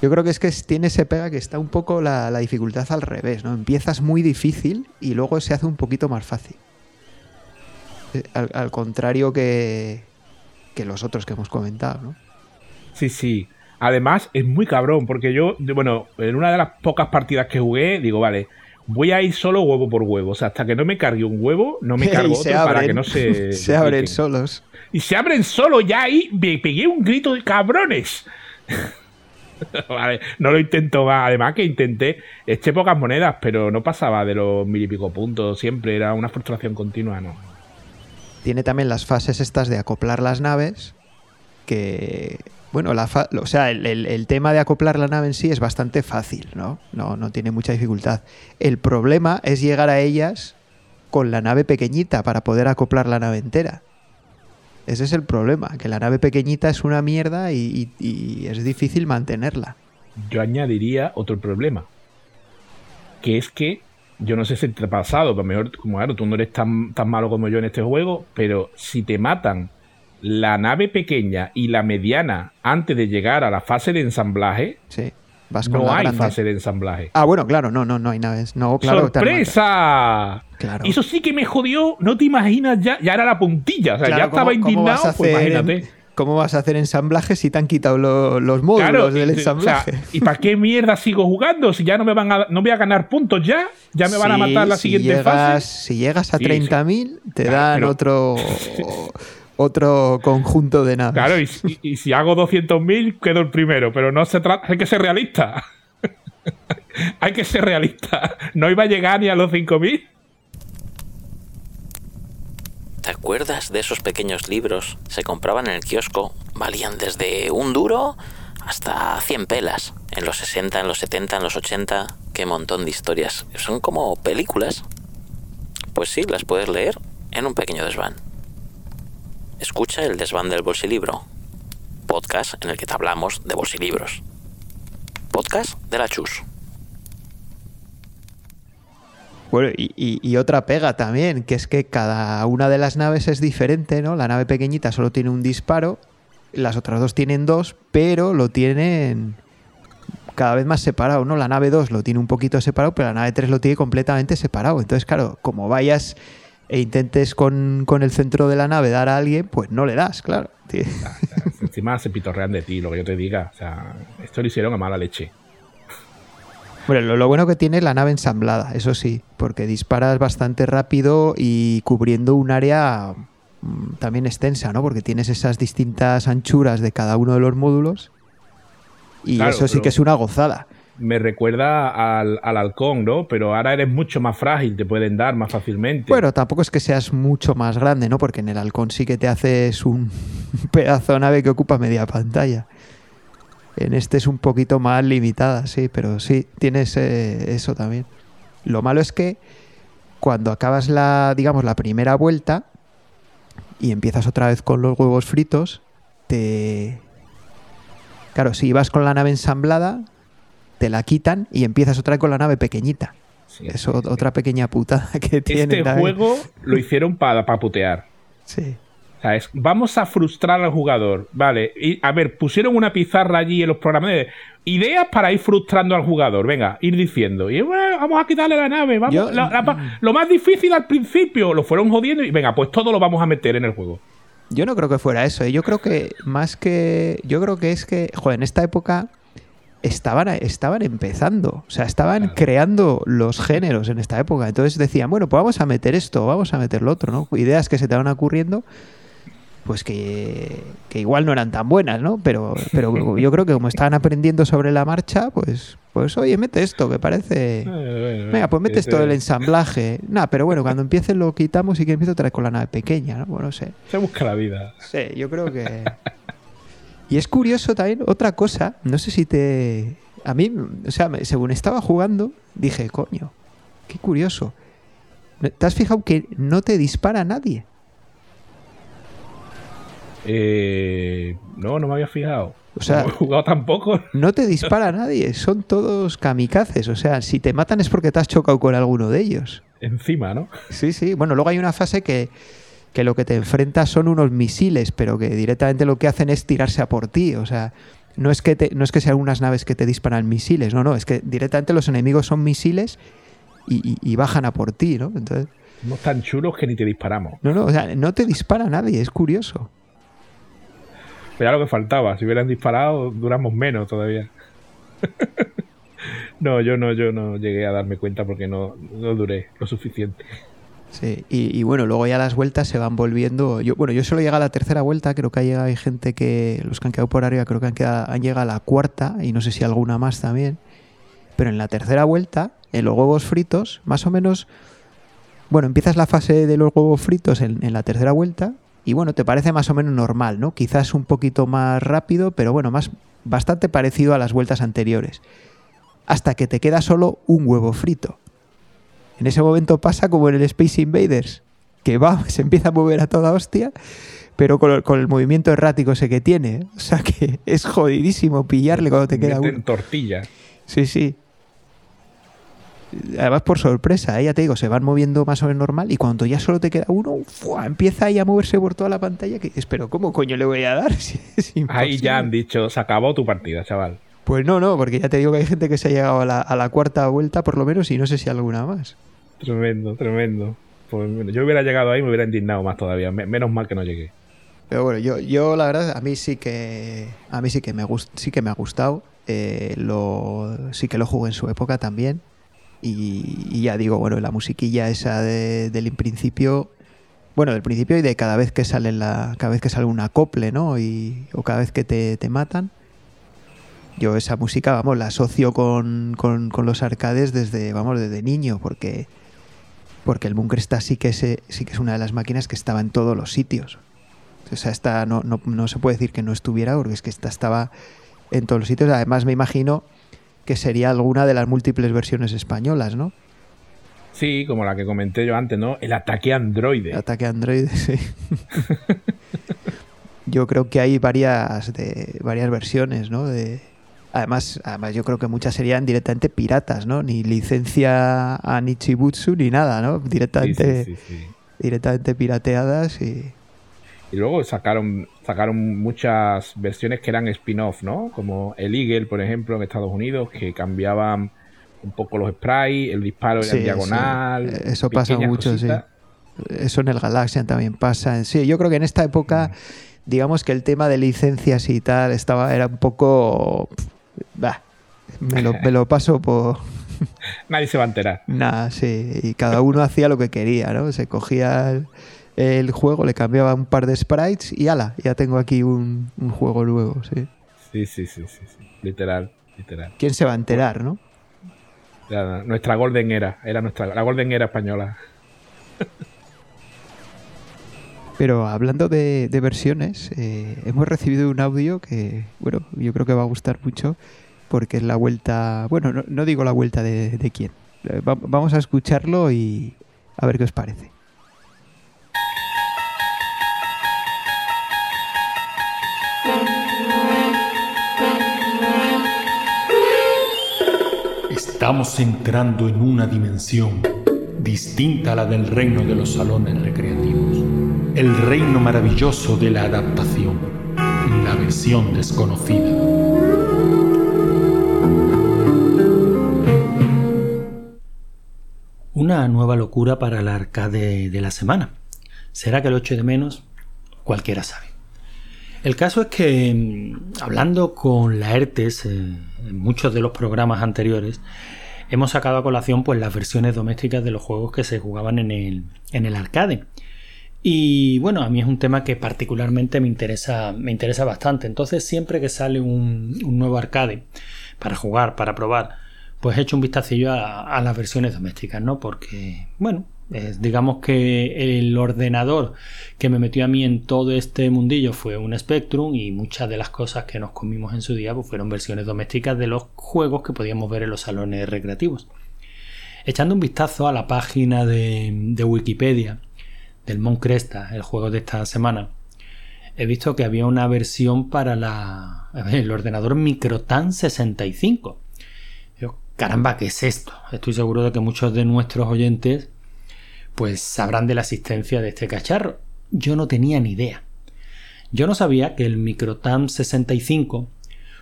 B: Yo creo que es que tiene ese pega que está un poco la, dificultad al revés, ¿no? Empiezas muy difícil y luego se hace un poquito más fácil. Eh, Al, contrario que, que los otros que hemos comentado, ¿no?
A: Sí, sí. Además, es muy cabrón, porque yo, bueno, en una de las pocas partidas que jugué, digo, vale, voy a ir solo huevo por huevo. O sea, hasta que no me cargue un huevo, no me cargo otro para que no se.
B: se abren
A: dupliquen.
B: solos.
A: Y se abren solo ya ahí, me pegué un grito de cabrones. vale, no lo intento más. Además que intenté, eché pocas monedas, pero no pasaba de los mil y pico puntos. Siempre era una frustración continua, ¿no?
B: Tiene también las fases estas de acoplar las naves, que, bueno, la fa- o sea, el, tema de acoplar la nave en sí es bastante fácil, ¿no? ¿no? No tiene mucha dificultad. El problema es llegar a ellas con la nave pequeñita para poder acoplar la nave entera. Ese es el problema, que la nave pequeñita es una mierda y es difícil mantenerla.
A: Yo añadiría otro problema. Que es que, yo no sé si te ha pasado, pero mejor, como claro, tú no eres tan, tan malo como yo en este juego, pero si te matan la nave pequeña y la mediana antes de llegar a la fase de ensamblaje,
B: Sí, vas con
A: no
B: la
A: hay
B: grande.
A: fase de ensamblaje.
B: Ah, bueno, claro, no, no, no hay naves. No, claro.
A: ¡Sorpresa!
B: Claro.
A: Eso sí que me jodió, no te imaginas ya, ya era la puntilla, o sea,
B: Claro,
A: ya estaba
B: ¿cómo- cómo vas
A: indignado, pues
B: hacer
A: imagínate.
B: ¿Cómo vas a hacer ensamblaje si te han quitado lo- los módulos
A: Claro,
B: del
A: y- o sea,
B: ensamblaje?
A: ¿y para qué mierda sigo jugando? Si ya no me van a, no voy a ganar puntos ya, ya me van a matar la
B: si
A: siguiente
B: llegas,
A: fase.
B: Si llegas a
A: Sí,
B: 30.000, te
A: Claro,
B: dan
A: pero-
B: otro otro conjunto de naves.
A: Claro, y, si- y si hago 200.000, quedo el primero, pero no se trata, hay que ser realista. hay que ser realista. No iba a llegar ni a los 5.000.
C: ¿Te acuerdas de esos pequeños libros? Se compraban en el kiosco, valían desde un duro hasta 100 pelas. En los 60, en los 70, en los 80. qué montón de historias. Son como películas. Pues sí, las puedes leer en un pequeño desván. Escucha el desván del bolsilibro, podcast en el que te hablamos de bolsilibros. Podcast de la Chus.
B: Bueno, y, y- otra pega también, que es que cada una de las naves es diferente, ¿no? La nave pequeñita solo tiene un disparo, las otras dos tienen dos, pero lo tienen cada vez más separado, ¿no? La nave 2 lo tiene un poquito separado, pero la nave 3 lo tiene completamente separado. Entonces, claro, como vayas e intentes con, con el centro de la nave dar a alguien, pues no le das, claro. Tie-
A: Encima se pitorrean de ti, lo que yo te diga. O sea, esto lo hicieron a mala leche.
B: Bueno, lo, lo bueno que tiene es la nave ensamblada, eso sí, porque disparas bastante rápido y cubriendo un área mm, también extensa, ¿no? Porque tienes esas distintas anchuras de cada uno de los módulos y
A: Claro,
B: eso sí
A: pero-
B: que es una gozada.
A: Me recuerda al, al halcón, ¿no? Pero ahora eres mucho más frágil, te pueden dar más fácilmente.
B: Bueno, tampoco es que seas mucho más grande, ¿no? Porque en el halcón sí que te haces un pedazo de nave que ocupa media pantalla. En este es un poquito más limitada, sí, pero sí, tienes eh, eso también. Lo malo es que cuando acabas la, digamos, la primera vuelta y empiezas otra vez con los huevos fritos, te... Claro, si vas con la nave ensamblada, te la quitan y empiezas otra vez con la nave pequeñita.
A: Sí,
B: Es
A: sí,
B: o-
A: sí.
B: otra pequeña putada que tiene.
A: Este
B: también.
A: juego lo hicieron para putear.
B: Sí.
A: Vamos a frustrar al jugador. Vale, y, a ver, pusieron una pizarra allí en los programas de ideas para ir frustrando al jugador. Venga, ir diciendo. Y bueno, vamos a quitarle la nave. Vamos,
B: Yo-
A: la- la pa- lo más difícil al principio lo fueron jodiendo y venga, pues todo lo vamos a meter en el juego.
B: Yo no creo que fuera eso. ¿eh? Yo creo que más que. Yo creo que es que, joder, en esta época estaban, estaban empezando. O sea, estaban
A: Claro.
B: creando los géneros en esta época. Entonces decían, bueno, pues vamos a meter esto, vamos a meter lo otro, ¿no? Ideas que se te van ocurriendo. Pues que, que igual no eran tan buenas, ¿no? Pero, pero yo creo que como estaban aprendiendo sobre la marcha, pues, pues oye, mete esto, que parece. Venga, pues metes todo el ensamblaje. Nah, pero bueno, cuando empiece lo quitamos y que empiece otra vez con la nave pequeña, ¿no? Bueno, no sé.
A: Se busca la vida.
B: Sí, yo creo que. Y es curioso también otra cosa, no sé si te. A mí, o sea, según estaba jugando, dije, coño, qué curioso. ¿Te has fijado que no te dispara nadie?
A: Eh, no, no me había fijado.
B: O sea-
A: no he jugado tampoco.
B: No te dispara nadie, son todos kamikazes. O sea, si te matan es porque te has chocado con alguno de ellos.
A: Encima, ¿no?
B: Sí, sí. Bueno, luego hay una fase que, que lo que te enfrentas son unos misiles, pero que directamente lo que hacen es tirarse a por ti. O sea, no es que, te- no es que sean unas naves que te disparan misiles, no, no, es que directamente los enemigos son misiles y, y- y bajan a por ti, ¿no? Entonces,
A: No tan chulos que ni te disparamos.
B: no, no, o sea, no te dispara nadie, es curioso.
A: Pero era lo que faltaba. Si hubieran disparado, duramos menos todavía. no, yo no, yo no llegué a darme cuenta porque no, no duré lo suficiente.
B: Sí, y, bueno, luego ya las vueltas se van volviendo. Yo, bueno, yo solo llegué a la tercera vuelta, creo que ha llegado, hay gente que, los que han quedado por arriba, creo que han, quedado, llegado a la cuarta, y no sé si alguna más también. Pero en la tercera vuelta, en los huevos fritos, más o menos. Bueno, empiezas la fase de los huevos fritos en, en la tercera vuelta, y bueno, te parece más o menos normal, ¿no? Quizás un poquito más rápido, pero bueno, más bastante parecido a las vueltas anteriores. Hasta que te queda solo un huevo frito. En ese momento pasa como en el Space Invaders, que va, se empieza a mover a toda hostia, pero con el, con el movimiento errático ese que tiene. O sea que es jodidísimo pillarle cuando te queda uno.
A: tortilla.
B: Sí, sí. Además por sorpresa, ¿eh? ya te digo, se van moviendo más o menos normal y cuando ya solo te queda uno, ¡fua! empieza ahí a moverse por toda la pantalla que dices, pero ¿cómo coño le voy a dar? Si
A: Ahí
B: imposible".
A: ya han dicho, se acabó tu partida, chaval.
B: Pues no, no, porque ya te digo que hay gente que se ha llegado a la, a la cuarta vuelta por lo menos y no sé si alguna más.
A: Tremendo, tremendo. Pues yo hubiera llegado ahí me hubiera indignado más todavía. Me- menos mal que no llegué.
B: Pero bueno, yo, yo la verdad, a mí sí que a mí sí que me gust, sí que me ha gustado. Eh, sí que lo jugué en su época también. Y, y ya digo, bueno, la musiquilla esa de- del principio. Bueno, del principio y de cada vez que sale la. cada vez que sale un acople, ¿no? Y, o cada vez que te, te matan. Yo esa música, vamos, la asocio con, con, con los arcades desde, vamos, desde niño, porque. Porque el Bunkesta sí que es, sí que es una de las máquinas que estaba en todos los sitios. O sea, esta no, no, no se puede decir que no estuviera, porque es que esta estaba en todos los sitios. Además, me imagino que sería alguna de las múltiples versiones españolas, ¿no?
A: Sí, como la que comenté yo antes, ¿no? El ataque androide.
B: El ataque androide, sí. yo creo que hay varias de varias versiones, ¿no? De, además, además, yo creo que muchas serían directamente piratas, ¿no? Ni licencia a Nichibutsu ni nada, ¿no? Directamente, directamente pirateadas y...
A: Y luego sacaron, sacaron muchas versiones que eran spin-off, ¿no? Como el Eagle, por ejemplo, en Estados Unidos, que cambiaban un poco los sprites, el disparo era en diagonal.
B: Eso pasa mucho, sí. Eso en el Galaxian también pasa. Sí, yo creo que en esta época, digamos que el tema de licencias y tal estaba, era un poco. Bah, me, lo, me lo paso por.
A: Nadie se va a enterar.
B: Nada, sí. Y cada uno hacía lo que quería, ¿no? Se cogía. El el juego, le cambiaba un par de sprites y ala, ya tengo aquí un, juego nuevo, sí.
A: Sí, sí, sí, sí, literal, literal.
B: ¿Quién se va a enterar, no?
A: nuestra Golden Era, era nuestra, la Golden Era española.
B: Pero hablando de, versiones, eh, hemos recibido un audio que, bueno, yo creo que va a gustar mucho porque es la vuelta, bueno, no, digo la vuelta de, quién. Eh, vamos a escucharlo y a ver qué os parece.
D: Estamos entrando en una dimensión distinta a la del reino de los salones recreativos, el reino maravilloso de la adaptación, la versión desconocida.
E: Una nueva locura para el arcade de la semana. ¿Será que lo echo de menos? Cualquiera sabe. El caso es que, mm, hablando con la ERTES eh, en muchos de los programas anteriores, hemos sacado a colación pues, las versiones domésticas de los juegos que se jugaban en el, en el arcade. Y bueno, a mí es un tema que particularmente me interesa, me interesa bastante. Entonces, siempre que sale un, nuevo arcade para jugar, para probar, pues he hecho un vistacillo a, a las versiones domésticas, ¿no? Porque, bueno, digamos que el ordenador que me metió a mí en todo este mundillo fue un Spectrum y muchas de las cosas que nos comimos en su día pues, fueron versiones domésticas de los juegos que podíamos ver en los salones recreativos. Echando un vistazo a la página de, Wikipedia del Mon Cresta, el juego de esta semana, he visto que había una versión para la, el ordenador Microtan 65. caramba, ¿qué es esto? Estoy seguro de que muchos de nuestros oyentes pues sabrán de la existencia de este cacharro. Yo no tenía ni idea. Yo no sabía que el Microtam 65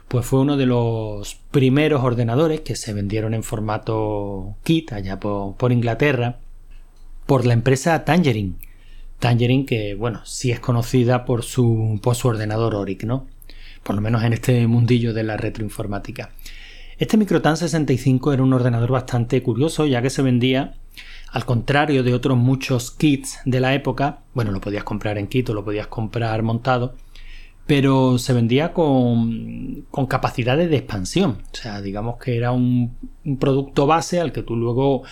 E: pues fue uno de los primeros ordenadores que se vendieron en formato kit allá por, Inglaterra por la empresa Tangerine. Tangerine que, bueno, sí es conocida por su, por ordenador Oric, ¿no? Por lo menos en este mundillo de la retroinformática. Este Microtan 65 era un ordenador bastante curioso ya que se vendía al contrario de otros muchos kits de la época, bueno, lo podías comprar en kit o lo podías comprar montado, pero se vendía con, con capacidades de expansión. O sea, digamos que era un, producto base al que tú luego,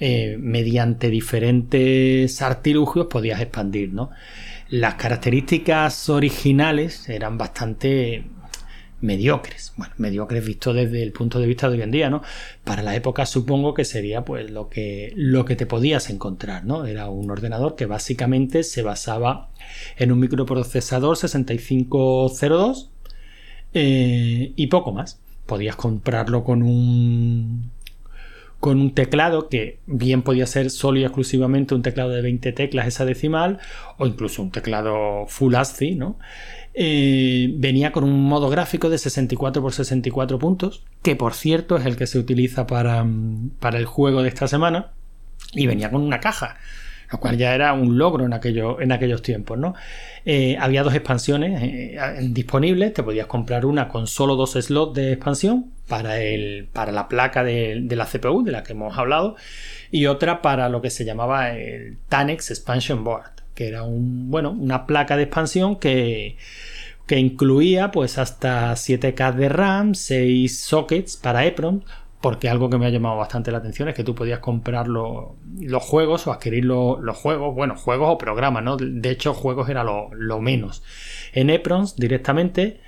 E: eh, mediante diferentes artilugios, podías expandir, ¿no? Las características originales eran bastante mediocres. Bueno, mediocres visto desde el punto de vista de hoy en día, ¿no? Para la época supongo que sería pues lo que, lo que te podías encontrar, ¿no? Era un ordenador que básicamente se basaba en un microprocesador 6502 eh, y poco más. Podías comprarlo con un con un teclado que bien podía ser solo y exclusivamente un teclado de 20 teclas esa decimal o incluso un teclado full ASCII, ¿no? Eh, venía con un modo gráfico de 64 x 64 puntos, que por cierto es el que se utiliza para, para el juego de esta semana, y venía con una caja, lo cual ya era un logro en, aquello, en aquellos tiempos. ¿no? Eh, había dos expansiones eh, disponibles, te podías comprar una con solo dos slots de expansión para, el, para la placa de, la CPU de la que hemos hablado, y otra para lo que se llamaba el Tanex Expansion Board, que era un, bueno, una placa de expansión que que incluía pues hasta 7K de RAM, 6 sockets para EPROM, porque algo que me ha llamado bastante la atención es que tú podías comprar los juegos o adquirir los juegos, bueno, juegos o programas, ¿no? De hecho, juegos era lo, menos. En EPROMs directamente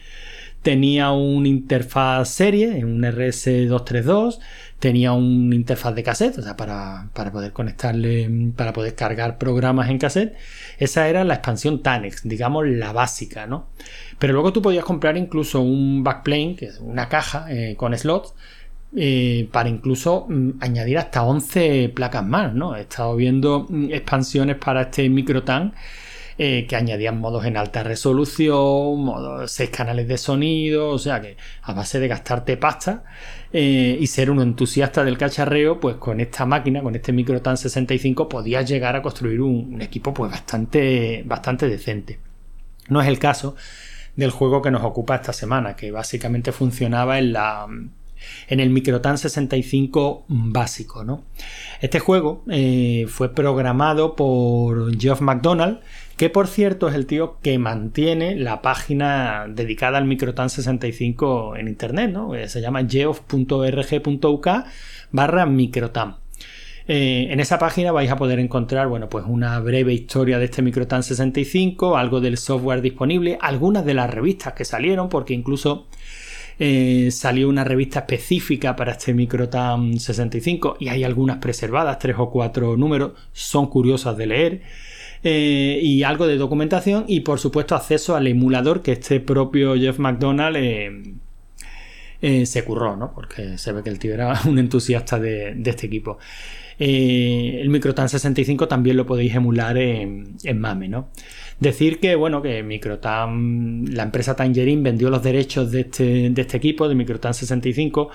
E: tenía una interfaz serie, un RS232, tenía una interfaz de cassette, o sea, para, poder conectarle, para poder cargar programas en cassette. Esa era la expansión Tanex, digamos la básica, ¿no? Pero luego tú podías comprar incluso un backplane, que es una caja eh, con slots, eh, para incluso mm, añadir hasta 11 placas más, ¿no? He estado viendo mm, expansiones para este microtan eh, que añadían modos en alta resolución, modos 6 canales de sonido, o sea que a base de gastarte pasta eh, y ser un entusiasta del cacharreo, pues con esta máquina, con este Microtan 65, podías llegar a construir un, equipo pues bastante, bastante decente. No es el caso del juego que nos ocupa esta semana, que básicamente funcionaba en la en el Microtan 65 básico. ¿no? Este juego eh, fue programado por Geoff McDonald, que por cierto es el tío que mantiene la página dedicada al Microtan 65 en internet, ¿no? Eh, se llama geoff.org.uk barra Microtan. Eh, en esa página vais a poder encontrar, bueno, pues una breve historia de este Microtan 65, algo del software disponible, algunas de las revistas que salieron, porque incluso eh, salió una revista específica para este Microtan 65 y hay algunas preservadas, tres o cuatro números, son curiosas de leer. Eh, y algo de documentación y por supuesto acceso al emulador que este propio Jeff McDonald eh, se curró, ¿no? porque se ve que el tío era un entusiasta de, este equipo. El Microtan 65 también lo podéis emular en, MAME, ¿no? Decir que, bueno, que Microtan, la empresa Tangerine vendió los derechos de este, este equipo, de Microtan 65,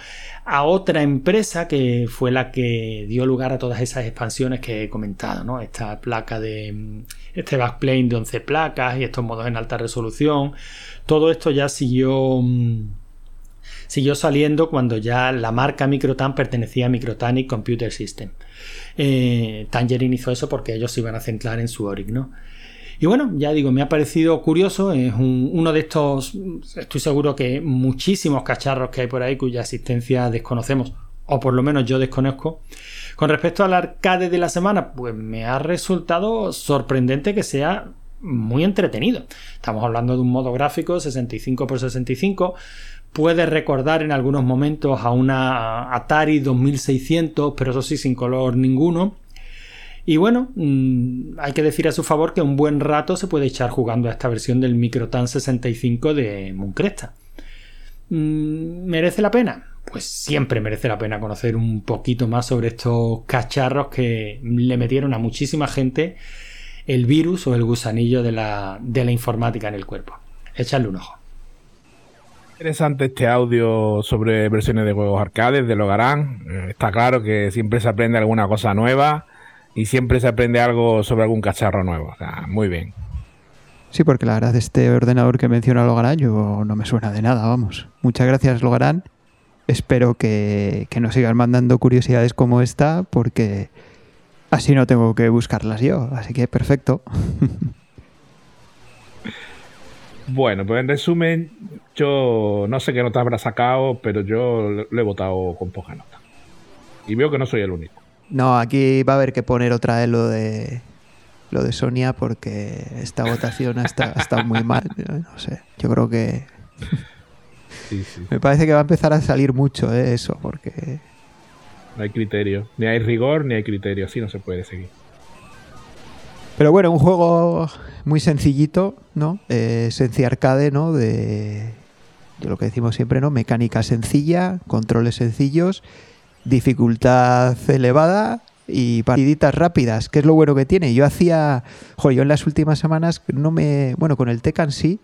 E: a otra empresa que fue la que dio lugar a todas esas expansiones que he comentado, ¿no? Esta placa de, este backplane de 11 placas y estos modos en alta resolución. Todo esto ya siguió siguió saliendo cuando ya la marca Microtan pertenecía a Microtanic Computer System. Eh, Tangerine hizo eso porque ellos se iban a centrar en su ORIC. Y bueno, ya digo, me ha parecido curioso, es uno de estos, estoy seguro que muchísimos cacharros que hay por ahí cuya existencia desconocemos, o por lo menos yo desconozco. Con respecto al arcade de la semana, pues me ha resultado sorprendente que sea muy entretenido. Estamos hablando de un modo gráfico 65 x 65. Puede recordar en algunos momentos a una Atari 2600, pero eso sí, sin color ninguno. Y bueno, mm, hay que decir a su favor que un buen rato se puede echar jugando a esta versión del Microtan 65 de Mooncresta. Mm, ¿Merece la pena? Pues siempre merece la pena conocer un poquito más sobre estos cacharros que le metieron a muchísima gente el virus o el gusanillo de la, de la informática en el cuerpo. Echadle un ojo.
A: Interesante este audio sobre versiones de juegos arcades de Logarán. Eh, está claro que siempre se aprende alguna cosa nueva y siempre se aprende algo sobre algún cacharro nuevo. muy bien.
B: Sí, porque la verdad este ordenador que menciona Logarán yo no me suena de nada, vamos. Muchas gracias Logarán. Espero que, que nos sigan mandando curiosidades como esta porque así no tengo que buscarlas yo. Así que perfecto.
A: Bueno, pues en resumen, yo no sé qué nota habrá sacado, pero yo lo he votado con poca nota. Y veo que no soy el único.
B: No, aquí va a haber que poner otra vez lo de lo de Sonia porque esta votación ha estado, muy mal. No sé, yo creo que me parece que va a empezar a salir mucho de eso porque
A: no hay criterio, ni hay rigor ni hay criterio, así no se puede seguir.
B: Pero bueno, un juego muy sencillito, ¿no? Eh, arcade, ¿no? De, de lo que decimos siempre, ¿no? Mecánica sencilla, controles sencillos dificultad elevada y partiditas rápidas, que es lo bueno que tiene. Yo hacía, joder, yo en las últimas semanas no me, bueno, con el Tekken sí,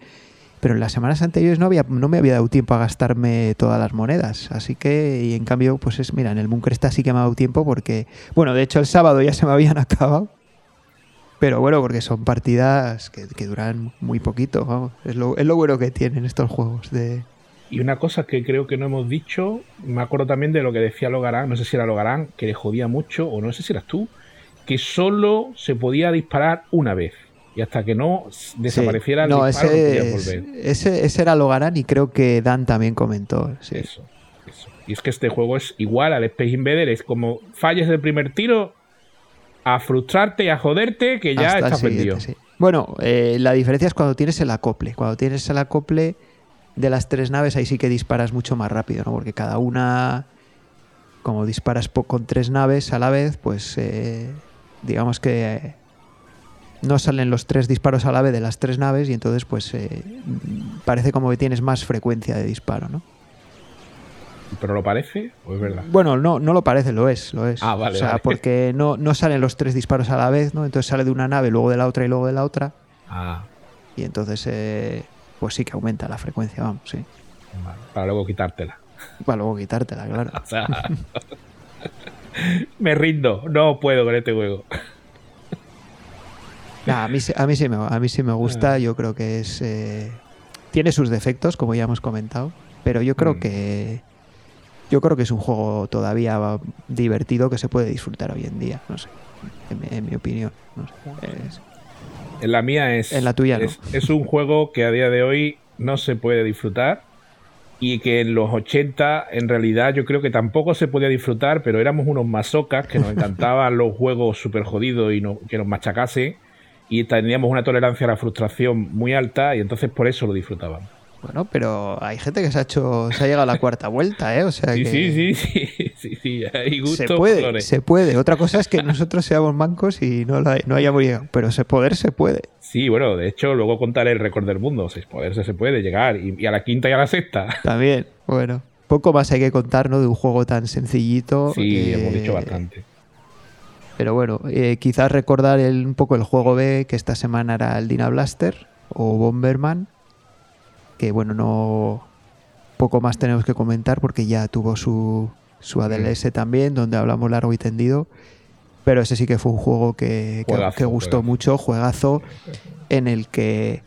B: pero en las semanas anteriores no había no me había dado tiempo a gastarme todas las monedas, así que y en cambio pues es, mira, en el Mooncresta sí que me ha dado tiempo porque bueno, de hecho el sábado ya se me habían acabado. Pero bueno, porque son partidas que, duran muy poquito, vamos. Es lo, es lo bueno que tienen estos juegos de,
A: y una cosa que creo que no hemos dicho, me acuerdo también de lo que decía Logarán, no sé si era Logarán, que le jodía mucho, o no sé si eras tú, que solo se podía disparar una vez. Y hasta que no desapareciera el
B: no, disparo, ese, volver. Ese, era Logarán y creo que Dan también comentó. Eso, eso.
A: Y es que este juego es igual al Space Invader, es como falles del primer tiro, a frustrarte y a joderte, que ya estás vendido.
B: Bueno, eh, la diferencia es cuando tienes el acople. Cuando tienes el acople de las tres naves ahí sí que disparas mucho más rápido, ¿no? Porque cada una, como disparas con tres naves a la vez, pues eh, digamos que eh, no salen los tres disparos a la vez de las tres naves y entonces pues eh, parece como que tienes más frecuencia de disparo, ¿no?
A: ¿Pero lo parece o es verdad?
B: Bueno, no, no lo parece, lo es, lo es.
A: Ah, vale,
B: O sea,
A: vale.
B: porque no, no salen los tres disparos a la vez, ¿no? Entonces sale de una nave, luego de la otra y luego de la otra.
A: Ah,
B: Y entonces, eh, pues sí que aumenta la frecuencia, vamos, sí.
A: vale. Para luego quitártela.
B: Para luego quitártela, claro.
A: O sea, me rindo. No puedo con este juego.
B: Nah, a, mí, sí- a, mí sí me, a mí sí me
A: Ah.
B: gusta, yo creo que es... eh, tiene sus defectos, como ya hemos comentado, pero yo creo
A: Mm.
B: que... Yo creo que es un juego todavía divertido que se puede disfrutar hoy en día, no sé, en, mi- en mi opinión. no sé. Es-
A: En la mía es.
B: En la tuya no.
A: es, es un juego que a día de hoy no se puede disfrutar. Y que en los 80, en realidad, yo creo que tampoco se podía disfrutar, pero éramos unos masocas que nos encantaban los juegos súper jodidos y no- que nos machacasen. Y teníamos una tolerancia a la frustración muy alta, y entonces por eso lo disfrutábamos.
B: Bueno, pero hay gente que se ha hecho, se ha llegado a la cuarta vuelta, ¿eh? O sea
A: Sí,
B: que
A: sí, sí, sí, sí, sí, hay
B: se
A: gustos,
B: puede, se puede. Otra cosa es que nosotros seamos mancos y no, la- no hayamos llegado, pero se poder se puede.
A: Sí, bueno, de hecho, luego contaré el récord del mundo. Si poderse se puede llegar. Y, y a la quinta y a la sexta.
B: También, bueno. Poco más hay que contar, ¿no? De un juego tan sencillito.
A: Sí,
B: eh,
A: hemos dicho bastante.
B: Pero bueno, eh, quizás recordar el- un poco el juego B, que esta semana era el Dina Blaster o Bomberman. Que bueno, no. Poco más tenemos que comentar porque ya tuvo su, su ADLS también, donde hablamos largo y tendido. Pero ese sí que fue un juego que, que-
A: Juegazo,
B: que gustó
A: juegazo.
B: mucho, juegazo, en el que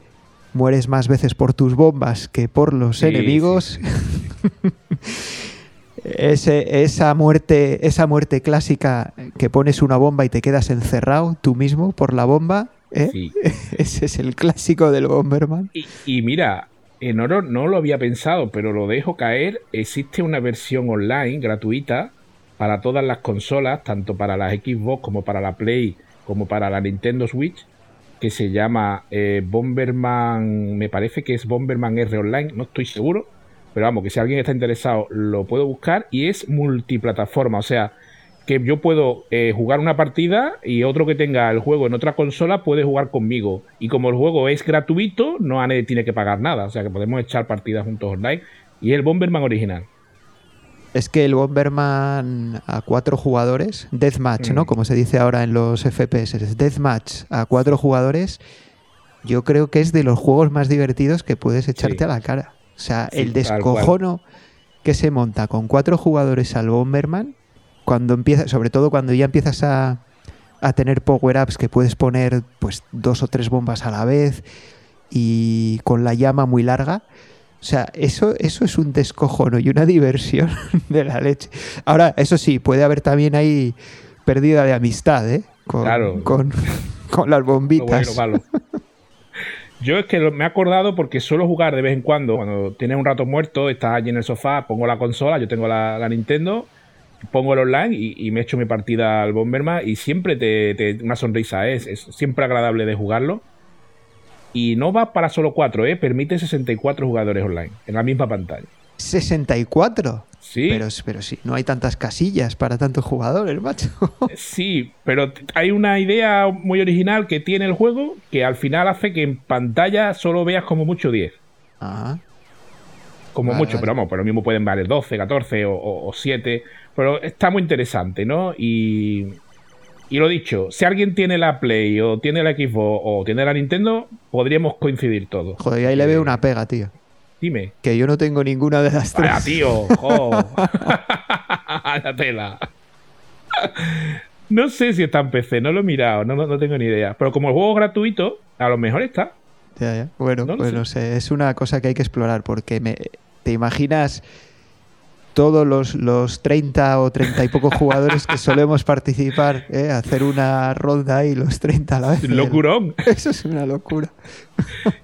B: mueres más veces por tus bombas que por los
A: Sí,
B: enemigos.
A: sí,
B: Ese- esa muerte, esa muerte clásica que pones una bomba y te quedas encerrado tú mismo por la bomba. ¿eh?
A: Sí.
B: Ese es el clásico del Bomberman.
A: Y, y mira, en oro no lo había pensado, pero lo dejo caer. Existe una versión online gratuita para todas las consolas, tanto para las Xbox como para la Play, como para la Nintendo Switch, que se llama eh, Bomberman, me parece que es Bomberman R Online, no estoy seguro, pero vamos, que si alguien está interesado lo puedo buscar y es multiplataforma, o sea, que yo puedo eh, jugar una partida y otro que tenga el juego en otra consola puede jugar conmigo. Y como el juego es gratuito, no nadie tiene que pagar nada. O sea que podemos echar partidas juntos online. Y el Bomberman original.
B: Es que el Bomberman a cuatro jugadores, Deathmatch, ¿no?
A: Mm.
B: Como se dice ahora en los FPS, Deathmatch a cuatro jugadores, yo creo que es de los juegos más divertidos que puedes echarte
A: Sí.
B: a la cara. O sea,
A: Sí,
B: el descojono que se monta con cuatro jugadores al Bomberman, cuando empieza, sobre todo cuando ya empiezas a, a tener power-ups que puedes poner pues dos o tres bombas a la vez y con la llama muy larga. O sea, eso, eso es un descojono y una diversión de la leche. Ahora, eso sí, puede haber también ahí pérdida de amistad, ¿eh? Con,
A: Claro.
B: con, con las
A: Lo
B: bombitas.
A: bueno, malo. Yo es que me he acordado porque suelo jugar de vez en cuando. Cuando tienes un rato muerto, estás allí en el sofá, pongo la consola, yo tengo la, la Nintendo, pongo el online y, y me echo mi partida al Bomberman y siempre te, te- una sonrisa es, es siempre agradable de jugarlo. Y no va para solo 4, ¿eh? permite 64 jugadores online en la misma pantalla.
B: 64.
A: Sí,
B: Pero, pero sí, no hay tantas casillas para tantos jugadores, macho.
A: sí, pero hay una idea muy original que tiene el juego que al final hace que en pantalla solo veas como mucho 10.
B: Ajá.
A: como
B: Vale,
A: mucho,
B: vale.
A: pero vamos, pero lo mismo pueden valer 12, 14 o, o, o 7. Pero está muy interesante, ¿no? Y, y lo dicho, si alguien tiene la Play o tiene la Xbox o tiene la Nintendo, podríamos coincidir todos.
B: Joder, y ahí le veo una pega, tío.
A: Dime.
B: Que yo no tengo ninguna de las tres.
A: Vaya, tío, jo. la tela. No sé si está en PC, no lo he mirado, no, no, no tengo ni idea. Pero como el juego es gratuito, a lo mejor está.
B: Ya, ya. Bueno,
A: No
B: pues
A: sé.
B: no sé, es una cosa que hay que explorar porque me, te imaginas todos los, los 30 o 30 y pocos jugadores que solemos participar, ¿eh? hacer una ronda y los 30 a la vez.
A: Locurón.
B: Eso es una locura.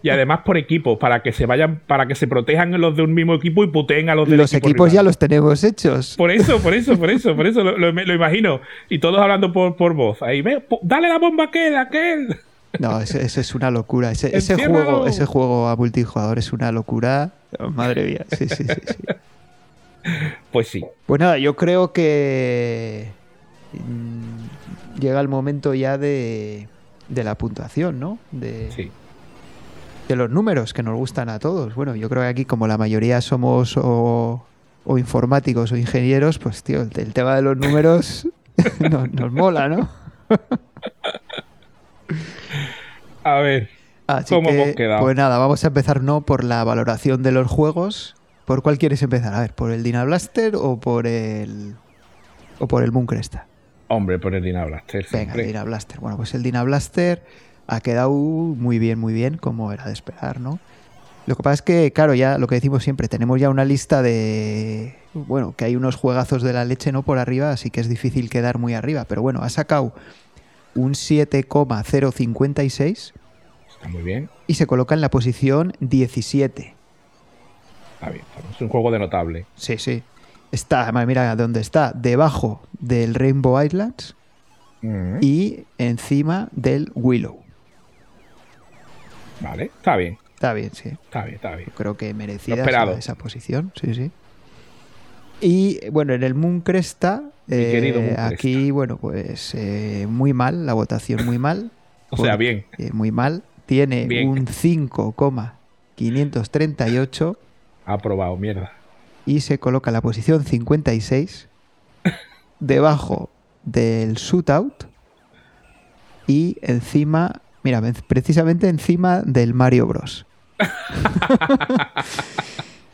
A: Y además por equipos, para que se vayan, para que se protejan los de un mismo equipo y puteen a los de
B: Los equipos ya los tenemos hechos.
A: Por eso, por eso, por eso, por eso lo, lo- lo imagino. Y todos hablando por, por voz. Ahí, ve, dale la bomba a aquel, a aquel.
B: No, ese, ese es una locura. Ese, ese juego, ese juego a multijugador es una locura. Madre mía. Sí, sí, sí, sí.
A: Pues sí.
B: Pues nada, yo creo que mm, llega el momento ya de, de la puntuación, ¿no? De,
A: Sí.
B: de los números que nos gustan a todos. Bueno, yo creo que aquí como la mayoría somos o, o informáticos o ingenieros, pues tío, el, el tema de los números nos, nos mola, ¿no?
A: A ver.
B: Así
A: ¿Cómo
B: que,
A: hemos quedado?
B: pues nada, vamos a empezar no por la valoración de los juegos. ¿Por cuál quieres empezar? A ver, ¿por el Dina Blaster o por el o por el Mooncresta?
A: Hombre, por el Dina Blaster.
B: Venga, el Dina Blaster. Bueno, pues el Dina Blaster ha quedado muy bien, muy bien, como era de esperar, ¿no? Lo que pasa es que, claro, ya lo que decimos siempre, tenemos ya una lista de. Bueno, que hay unos juegazos de la leche, ¿no? Por arriba, así que es difícil quedar muy arriba. Pero bueno, ha sacado un 7,056
A: Está muy bien.
B: y se coloca en la posición 17.
A: Está bien. Es un juego de notable.
B: Sí, sí. Está, además, mira dónde está, debajo del Rainbow Islands
A: Mm,
B: y encima del Willow.
A: Vale. Está bien.
B: Está bien, sí.
A: Está bien, está bien.
B: Yo creo que merecida esa, posición, sí, sí. Y bueno, en el Mooncresta, eh,
A: querido Mooncresta.
B: aquí, bueno, pues eh, muy mal, la votación muy mal.
A: O sea, bien.
B: eh, muy mal. Tiene
A: Bien.
B: un 5,538
A: Ha aprobado, mierda.
B: y se coloca en la posición 56 debajo del shootout y encima, mira, precisamente encima del Mario Bros.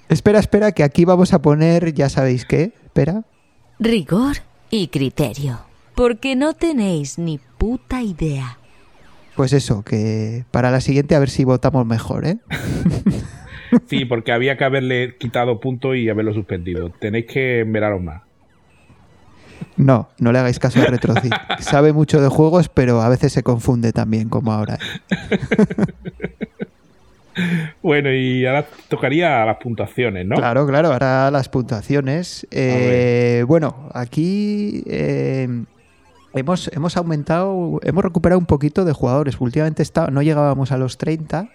B: espera, espera, que aquí vamos a poner, ya sabéis qué, espera.
F: Rigor y criterio. Porque no tenéis ni puta idea.
B: Pues eso, que para la siguiente a ver si votamos mejor, ¿eh?
A: Sí, porque había que haberle quitado puntos y haberlo suspendido. Tenéis que miraros más.
B: No, no le hagáis caso a Retrocit. Sabe mucho de juegos, pero a veces se confunde también, como ahora.
A: Bueno, y ahora tocaría las puntuaciones, ¿no?
B: Claro, claro, ahora las puntuaciones. Eh, bueno, aquí eh, hemos, hemos aumentado, hemos recuperado un poquito de jugadores. Últimamente está, no llegábamos a los 30,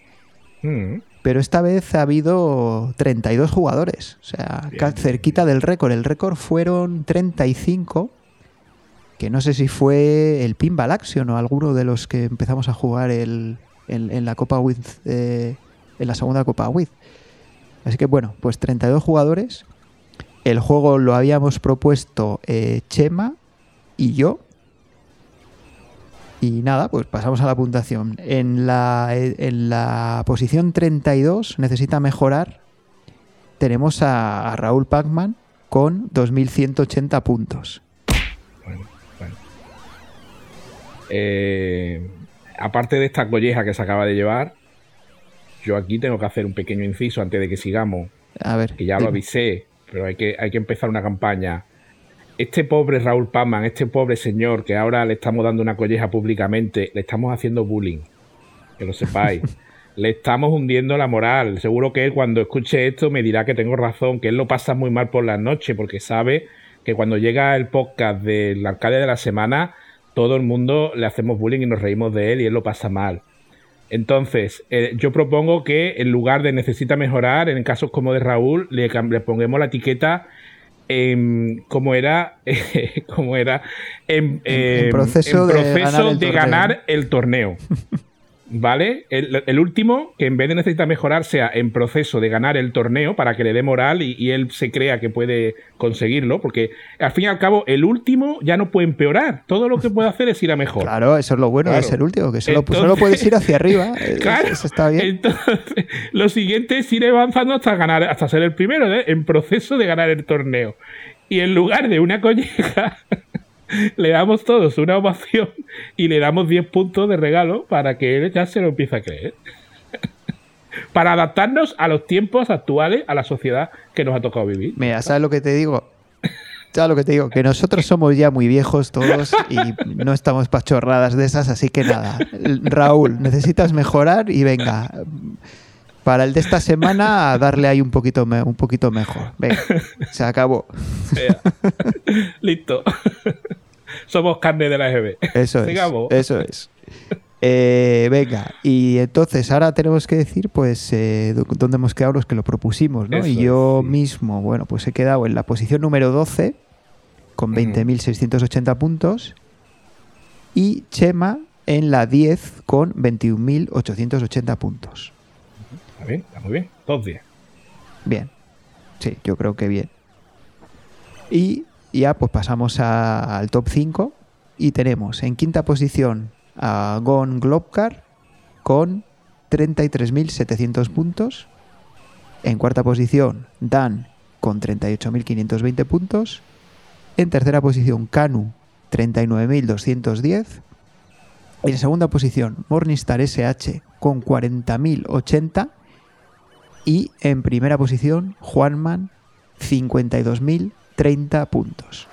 A: Mm,
B: pero esta vez ha habido 32 jugadores. O sea,
A: Bien,
B: ca-
A: bien,
B: cerquita del récord. El récord fueron 35, que no sé si fue el Pinball Action o alguno de los que empezamos a jugar el, en, en la Copa With, eh, en la segunda Copa With. Así que bueno, pues 32 jugadores. El juego lo habíamos propuesto eh, Chema y yo. Y nada, pues pasamos a la puntuación. En la, en la posición 32 necesita mejorar. Tenemos a, a Raúl Pacman con 2.180 puntos.
A: bueno, bueno. Eh, aparte de esta colleja que se acaba de llevar, yo aquí tengo que hacer un pequeño inciso antes de que sigamos,
B: A ver.
A: que ya lo avisé, pero hay que, hay que empezar una campaña. Este pobre Raúl Pazman, este pobre señor que ahora le estamos dando una colleja públicamente, le estamos haciendo bullying. Que lo sepáis. le estamos hundiendo la moral. Seguro que él cuando escuche esto me dirá que tengo razón, que él lo pasa muy mal por las noches porque sabe que cuando llega el podcast del alcalde de la semana, todo el mundo le hacemos bullying y nos reímos de él y él lo pasa mal. Entonces, eh, yo propongo que en lugar de necesita mejorar, en casos como de Raúl, le, le pongamos la etiqueta en como era, como era en,
B: En- en
A: em,
B: proceso de
A: proceso
B: ganar
A: de ganar el torneo. ¿Vale? El, el último, que en vez de necesitar mejorar, sea en proceso de ganar el torneo para que le dé moral y, y él se crea que puede conseguirlo, porque al fin y al cabo, el último ya no puede empeorar. Todo lo que puede hacer es ir a mejor.
B: Claro, eso es lo bueno de
A: Claro.
B: ser último, que solo,
A: Entonces-
B: solo puedes ir hacia arriba. Eh,
A: Claro.
B: Eso está bien.
A: Entonces, lo siguiente es ir avanzando hasta ganar, hasta ser el primero, ¿eh? en proceso de ganar el torneo. Y en lugar de una colleja, le damos todos una ovación y le damos 10 puntos de regalo para que él ya se lo empiece a creer. para adaptarnos a los tiempos actuales, a la sociedad que nos ha tocado vivir.
B: Mira, ¿sabes lo que te digo? ¿Sabes lo que te digo? Que nosotros somos ya muy viejos todos y no estamos pachorradas de esas, así que nada. Raúl, necesitas mejorar y venga. Para el de esta semana, a darle ahí un poquito, me- un poquito mejor. Venga, se acabó.
A: Listo. Somos carne de la EGB.
B: Eso es. Eso es. Eh, venga, y entonces ahora tenemos que decir, pues, eh, dó- dónde hemos quedado los que lo propusimos, ¿no?
A: Eso
B: y yo
A: sí.
B: mismo, bueno, pues he quedado en la posición número 12 con 20.680 puntos y Chema en la 10 con 21.880 puntos.
A: Está bien, está muy bien. Dos días.
B: Bien, sí, yo creo que bien. Y ya pues pasamos al top 5 y tenemos en quinta posición a Gon Globcar con 33.700 puntos. En cuarta posición Dan con 38.520 puntos. En tercera posición Kanu 39.210. En segunda posición Morningstar SH con 40.080. Y en primera posición, Juanman, 52.030 puntos.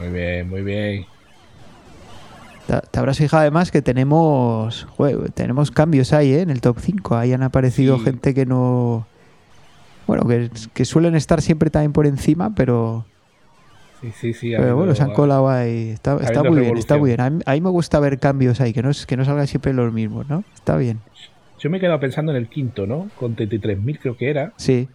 A: Muy bien, muy bien.
B: Te, te habrás fijado además que tenemos, jue- tenemos cambios ahí ¿eh? en el top 5. Ahí han aparecido
A: Sí.
B: gente que no... Bueno, que, que suelen estar siempre también por encima, pero,
A: Sí, sí, sí. ha
B: pero bueno, se han colado ahí. Está, está muy bien, está muy bien. A mí, a mí me gusta ver cambios ahí, que no, es, que no salgan siempre los mismos, ¿no? Está bien.
A: Yo me he quedado pensando en el quinto, ¿no? Con 33.000 creo que era.
B: Sí,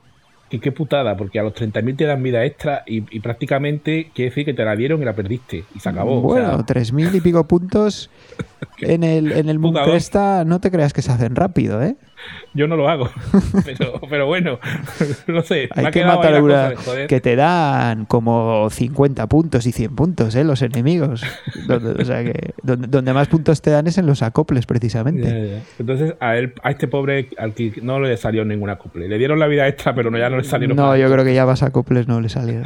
A: Que qué putada, porque a los 30.000 te dan vida extra y, y prácticamente quiere decir que te la dieron y la perdiste. Y se acabó. o
B: Bueno,
A: sea,
B: tres mil y pico puntos en el, en el Moon
A: Putador.
B: Cresta, no te creas que se hacen rápido, ¿eh?
A: Yo no lo hago. pero, pero bueno, no sé.
B: Hay
A: ha
B: que matar
A: ahí la
B: una
A: cosa de joder.
B: que te dan como 50 puntos y 100 puntos, ¿eh? Los enemigos. donde, o sea que donde, donde más puntos te dan es en los acoples, precisamente.
A: Ya, ya. Entonces, a él, a este pobre, al que no le salió ningún acople. Le dieron la vida extra, pero no, ya no le salieron
B: No,
A: más.
B: yo creo que ya vas a acoples no le salieron.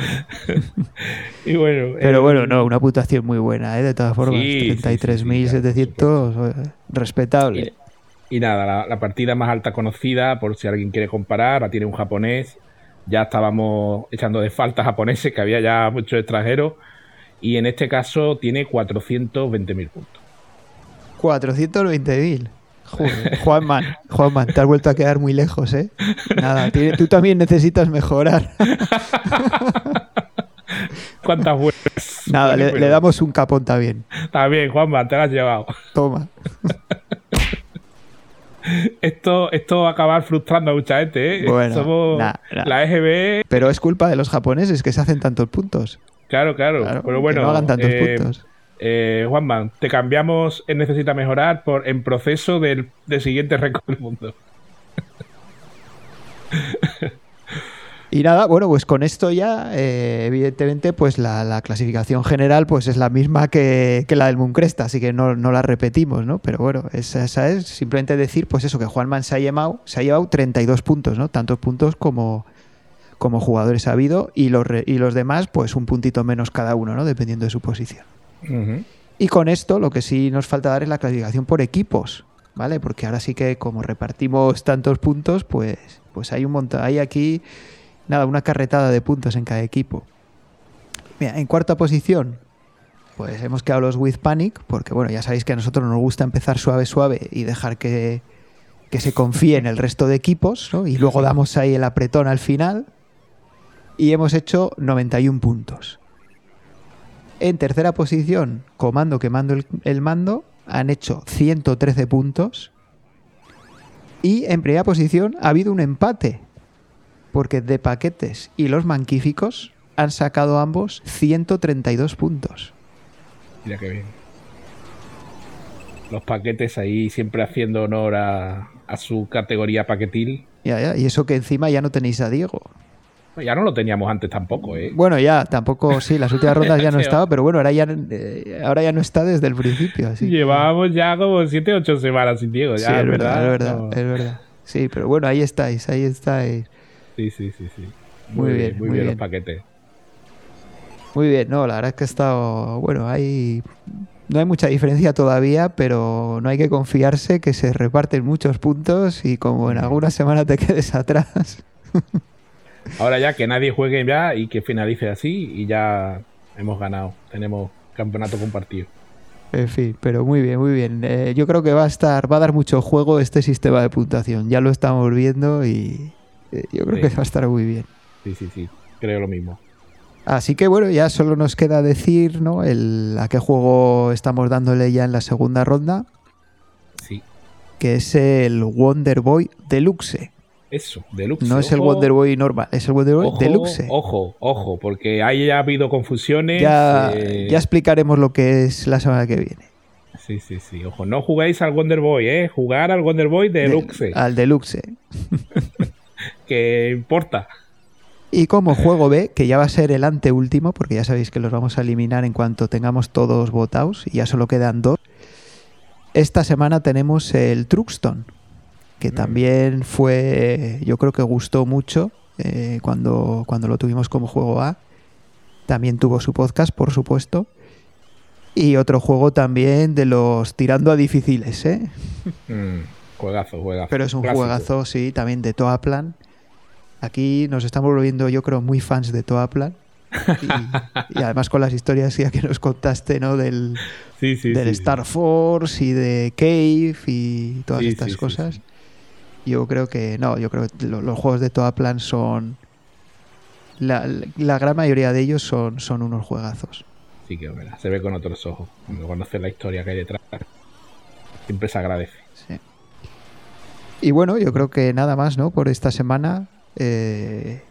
A: Y bueno,
B: Pero
A: eh,
B: bueno, no, una puntuación muy buena, ¿eh? De todas formas,
A: Sí, sí, sí, sí,
B: 33.700, eh, respetable.
A: Y nada, la, la partida más alta conocida, por si alguien quiere comparar, la tiene un japonés. Ya estábamos echando de falta japoneses, que había ya muchos extranjeros. Y en este caso tiene 420.000 puntos.
B: 420.000. Joder, Juanman, Juanman, te has vuelto a quedar muy lejos, ¿eh? Nada, tiene- tú también necesitas mejorar.
A: ¿Cuántas vueltas?
B: Nada, le, le damos un capón también.
A: Está bien, Juanma, te la has llevado.
B: Toma.
A: Esto, esto va a acabar frustrando a mucha gente, ¿eh?
B: Bueno,
A: Somos
B: nah, nah.
A: la EGB.
B: Pero es culpa de los japoneses que se hacen tantos puntos.
A: Claro, claro.
B: Claro,
A: pero
B: que
A: bueno,
B: no hagan tantos
A: eh,
B: puntos.
A: eh, Juanma, te cambiamos en Necesita Mejorar por en proceso del, del siguiente récord del mundo.
B: Y nada, bueno, pues con esto ya, eh, evidentemente, pues la, la clasificación general pues es la misma que, que la del Mooncresta, así que no, no la repetimos, ¿no? Pero bueno, esa, esa es simplemente decir, pues eso, que Juanman se ha llevado, se ha llevado 32 puntos, ¿no? Tantos puntos como, como jugadores ha habido y los, re- y los demás, pues un puntito menos cada uno, ¿no? Dependiendo de su posición. Y con esto lo que sí nos falta dar es la clasificación por equipos, ¿vale? Porque ahora sí que como repartimos tantos puntos, pues, pues hay un montón, hay aquí, nada, una carretada de puntos en cada equipo. Mira, en cuarta posición, pues hemos quedado los With Panic, porque bueno, ya sabéis que a nosotros nos gusta empezar suave, suave y dejar que, que se confíe en el resto de equipos, ¿no? Y luego damos ahí el apretón al final. Y hemos hecho 91 puntos. En tercera posición, Comando quemando el, el mando, han hecho 113 puntos. Y en primera posición ha habido un empate, porque de paquetes y los manquíficos han sacado ambos 132 puntos.
A: Mira qué bien. Los paquetes ahí siempre haciendo honor a, a su categoría paquetil.
B: Ya, ya, y eso que encima ya no tenéis a Diego.
A: Ya no lo teníamos antes tampoco, ¿eh?
B: Bueno, ya, tampoco, sí, las últimas rondas ya no estaba, pero bueno, ahora ya, eh, ahora ya no está desde el principio. Así. que-
A: Llevábamos ya como 7 8 semanas sin Diego. Ya,
B: Sí, es verdad, es verdad,
A: no.
B: es verdad. Sí, pero bueno, ahí estáis, ahí estáis.
A: Sí, sí, sí, sí.
B: Muy bien,
A: muy,
B: muy
A: bien,
B: bien.
A: los paquetes.
B: Muy bien, no, la verdad es que ha estado, bueno, hay, no hay mucha diferencia todavía, pero no hay que confiarse que se reparten muchos puntos y como en alguna semana te quedes atrás.
A: Ahora ya que nadie juegue ya y que finalice así y ya hemos ganado. Tenemos campeonato compartido.
B: En fin, pero muy bien, muy bien. Eh, yo creo que va a estar, va a dar mucho juego este sistema de puntuación. Ya lo estamos viendo y yo creo
A: Sí.
B: que va a estar muy bien.
A: Sí, sí, sí. creo lo mismo.
B: Así que bueno, ya solo nos queda decir ¿no? el, a qué juego estamos dándole ya en la segunda ronda,
A: Sí,
B: que es el Wonder Boy Deluxe.
A: eso, Deluxe.
B: No es el Wonder Boy normal, es el Wonder Boy
A: ojo,
B: Deluxe.
A: Ojo, ojo, porque ahí ha habido confusiones.
B: Ya,
A: eh,
B: ya explicaremos lo que es la semana que viene.
A: Sí, sí, sí. Ojo, no jugáis al Wonder Boy, ¿eh? Jugar al Wonder Boy Deluxe,
B: Del- al Deluxe.
A: que importa.
B: Y como juego B, que ya va a ser el anteúltimo, porque ya sabéis que los vamos a eliminar en cuanto tengamos todos votados, y ya solo quedan dos. Esta semana tenemos el Truxton, que
A: Mm.
B: también fue, yo creo que gustó mucho eh, cuando, cuando lo tuvimos como juego A. También tuvo su podcast, por supuesto. Y otro juego también de los tirando a difíciles, ¿eh?
A: Mm, juegazo, juegazo.
B: Pero es un
A: Clásico.
B: juegazo, sí, también de Toaplan. Aquí nos estamos volviendo, yo creo, muy fans de Toaplan. Y, y además con las historias ya que nos contaste, ¿no? Del,
A: Sí, sí,
B: del
A: sí,
B: Star Force y de Cave y todas estas cosas. Yo creo que, no, yo creo que lo- los juegos de Toaplan son... La, la gran mayoría de ellos son, son unos juegazos.
A: Sí, que verá, se ve con otros ojos. Cuando conoces la historia que hay detrás, siempre se agradece.
B: Y bueno, yo creo que nada más, ¿no? Por esta semana. Eh,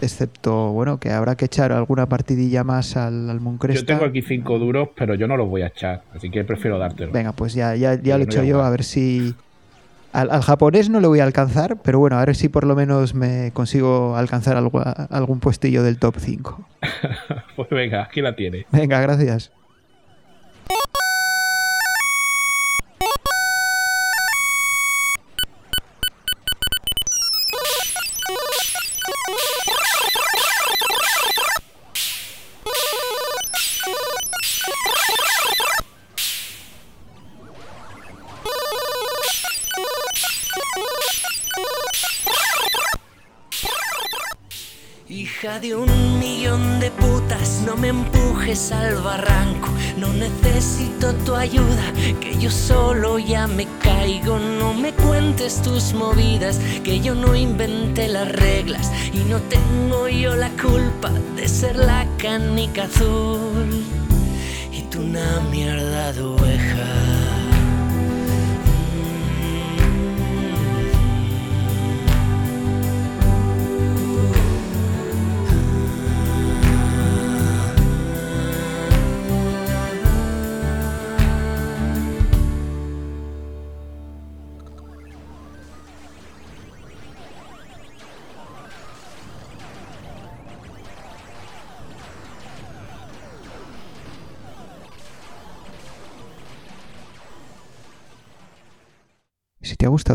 B: excepto, bueno, que habrá que echar alguna partidilla más al, al
A: Yo
B: Mooncresta.
A: tengo aquí cinco duros, pero yo no los voy a echar, así que prefiero dártelo.
B: Venga, pues ya, ya, ya lo he hecho yo, a ver si. Al, al japonés no le voy a alcanzar, pero bueno, a ver si por lo menos me consigo alcanzar algo, algún puestillo del top 5.
A: Pues venga, aquí la tienes.
B: Venga, gracias.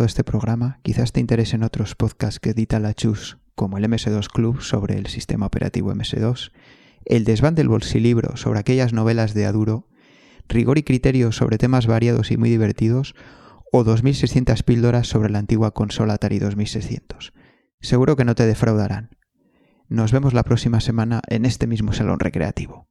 B: Este programa, quizás te interesen otros podcasts que edita la Chus, como el MS2 Club sobre el sistema operativo MS2, el desván del bolsilibro sobre aquellas novelas de Aduro, rigor y criterio sobre temas variados y muy divertidos, o 2600 píldoras sobre la antigua consola Atari 2600. Seguro que no te defraudarán. Nos vemos la próxima semana en este mismo salón recreativo.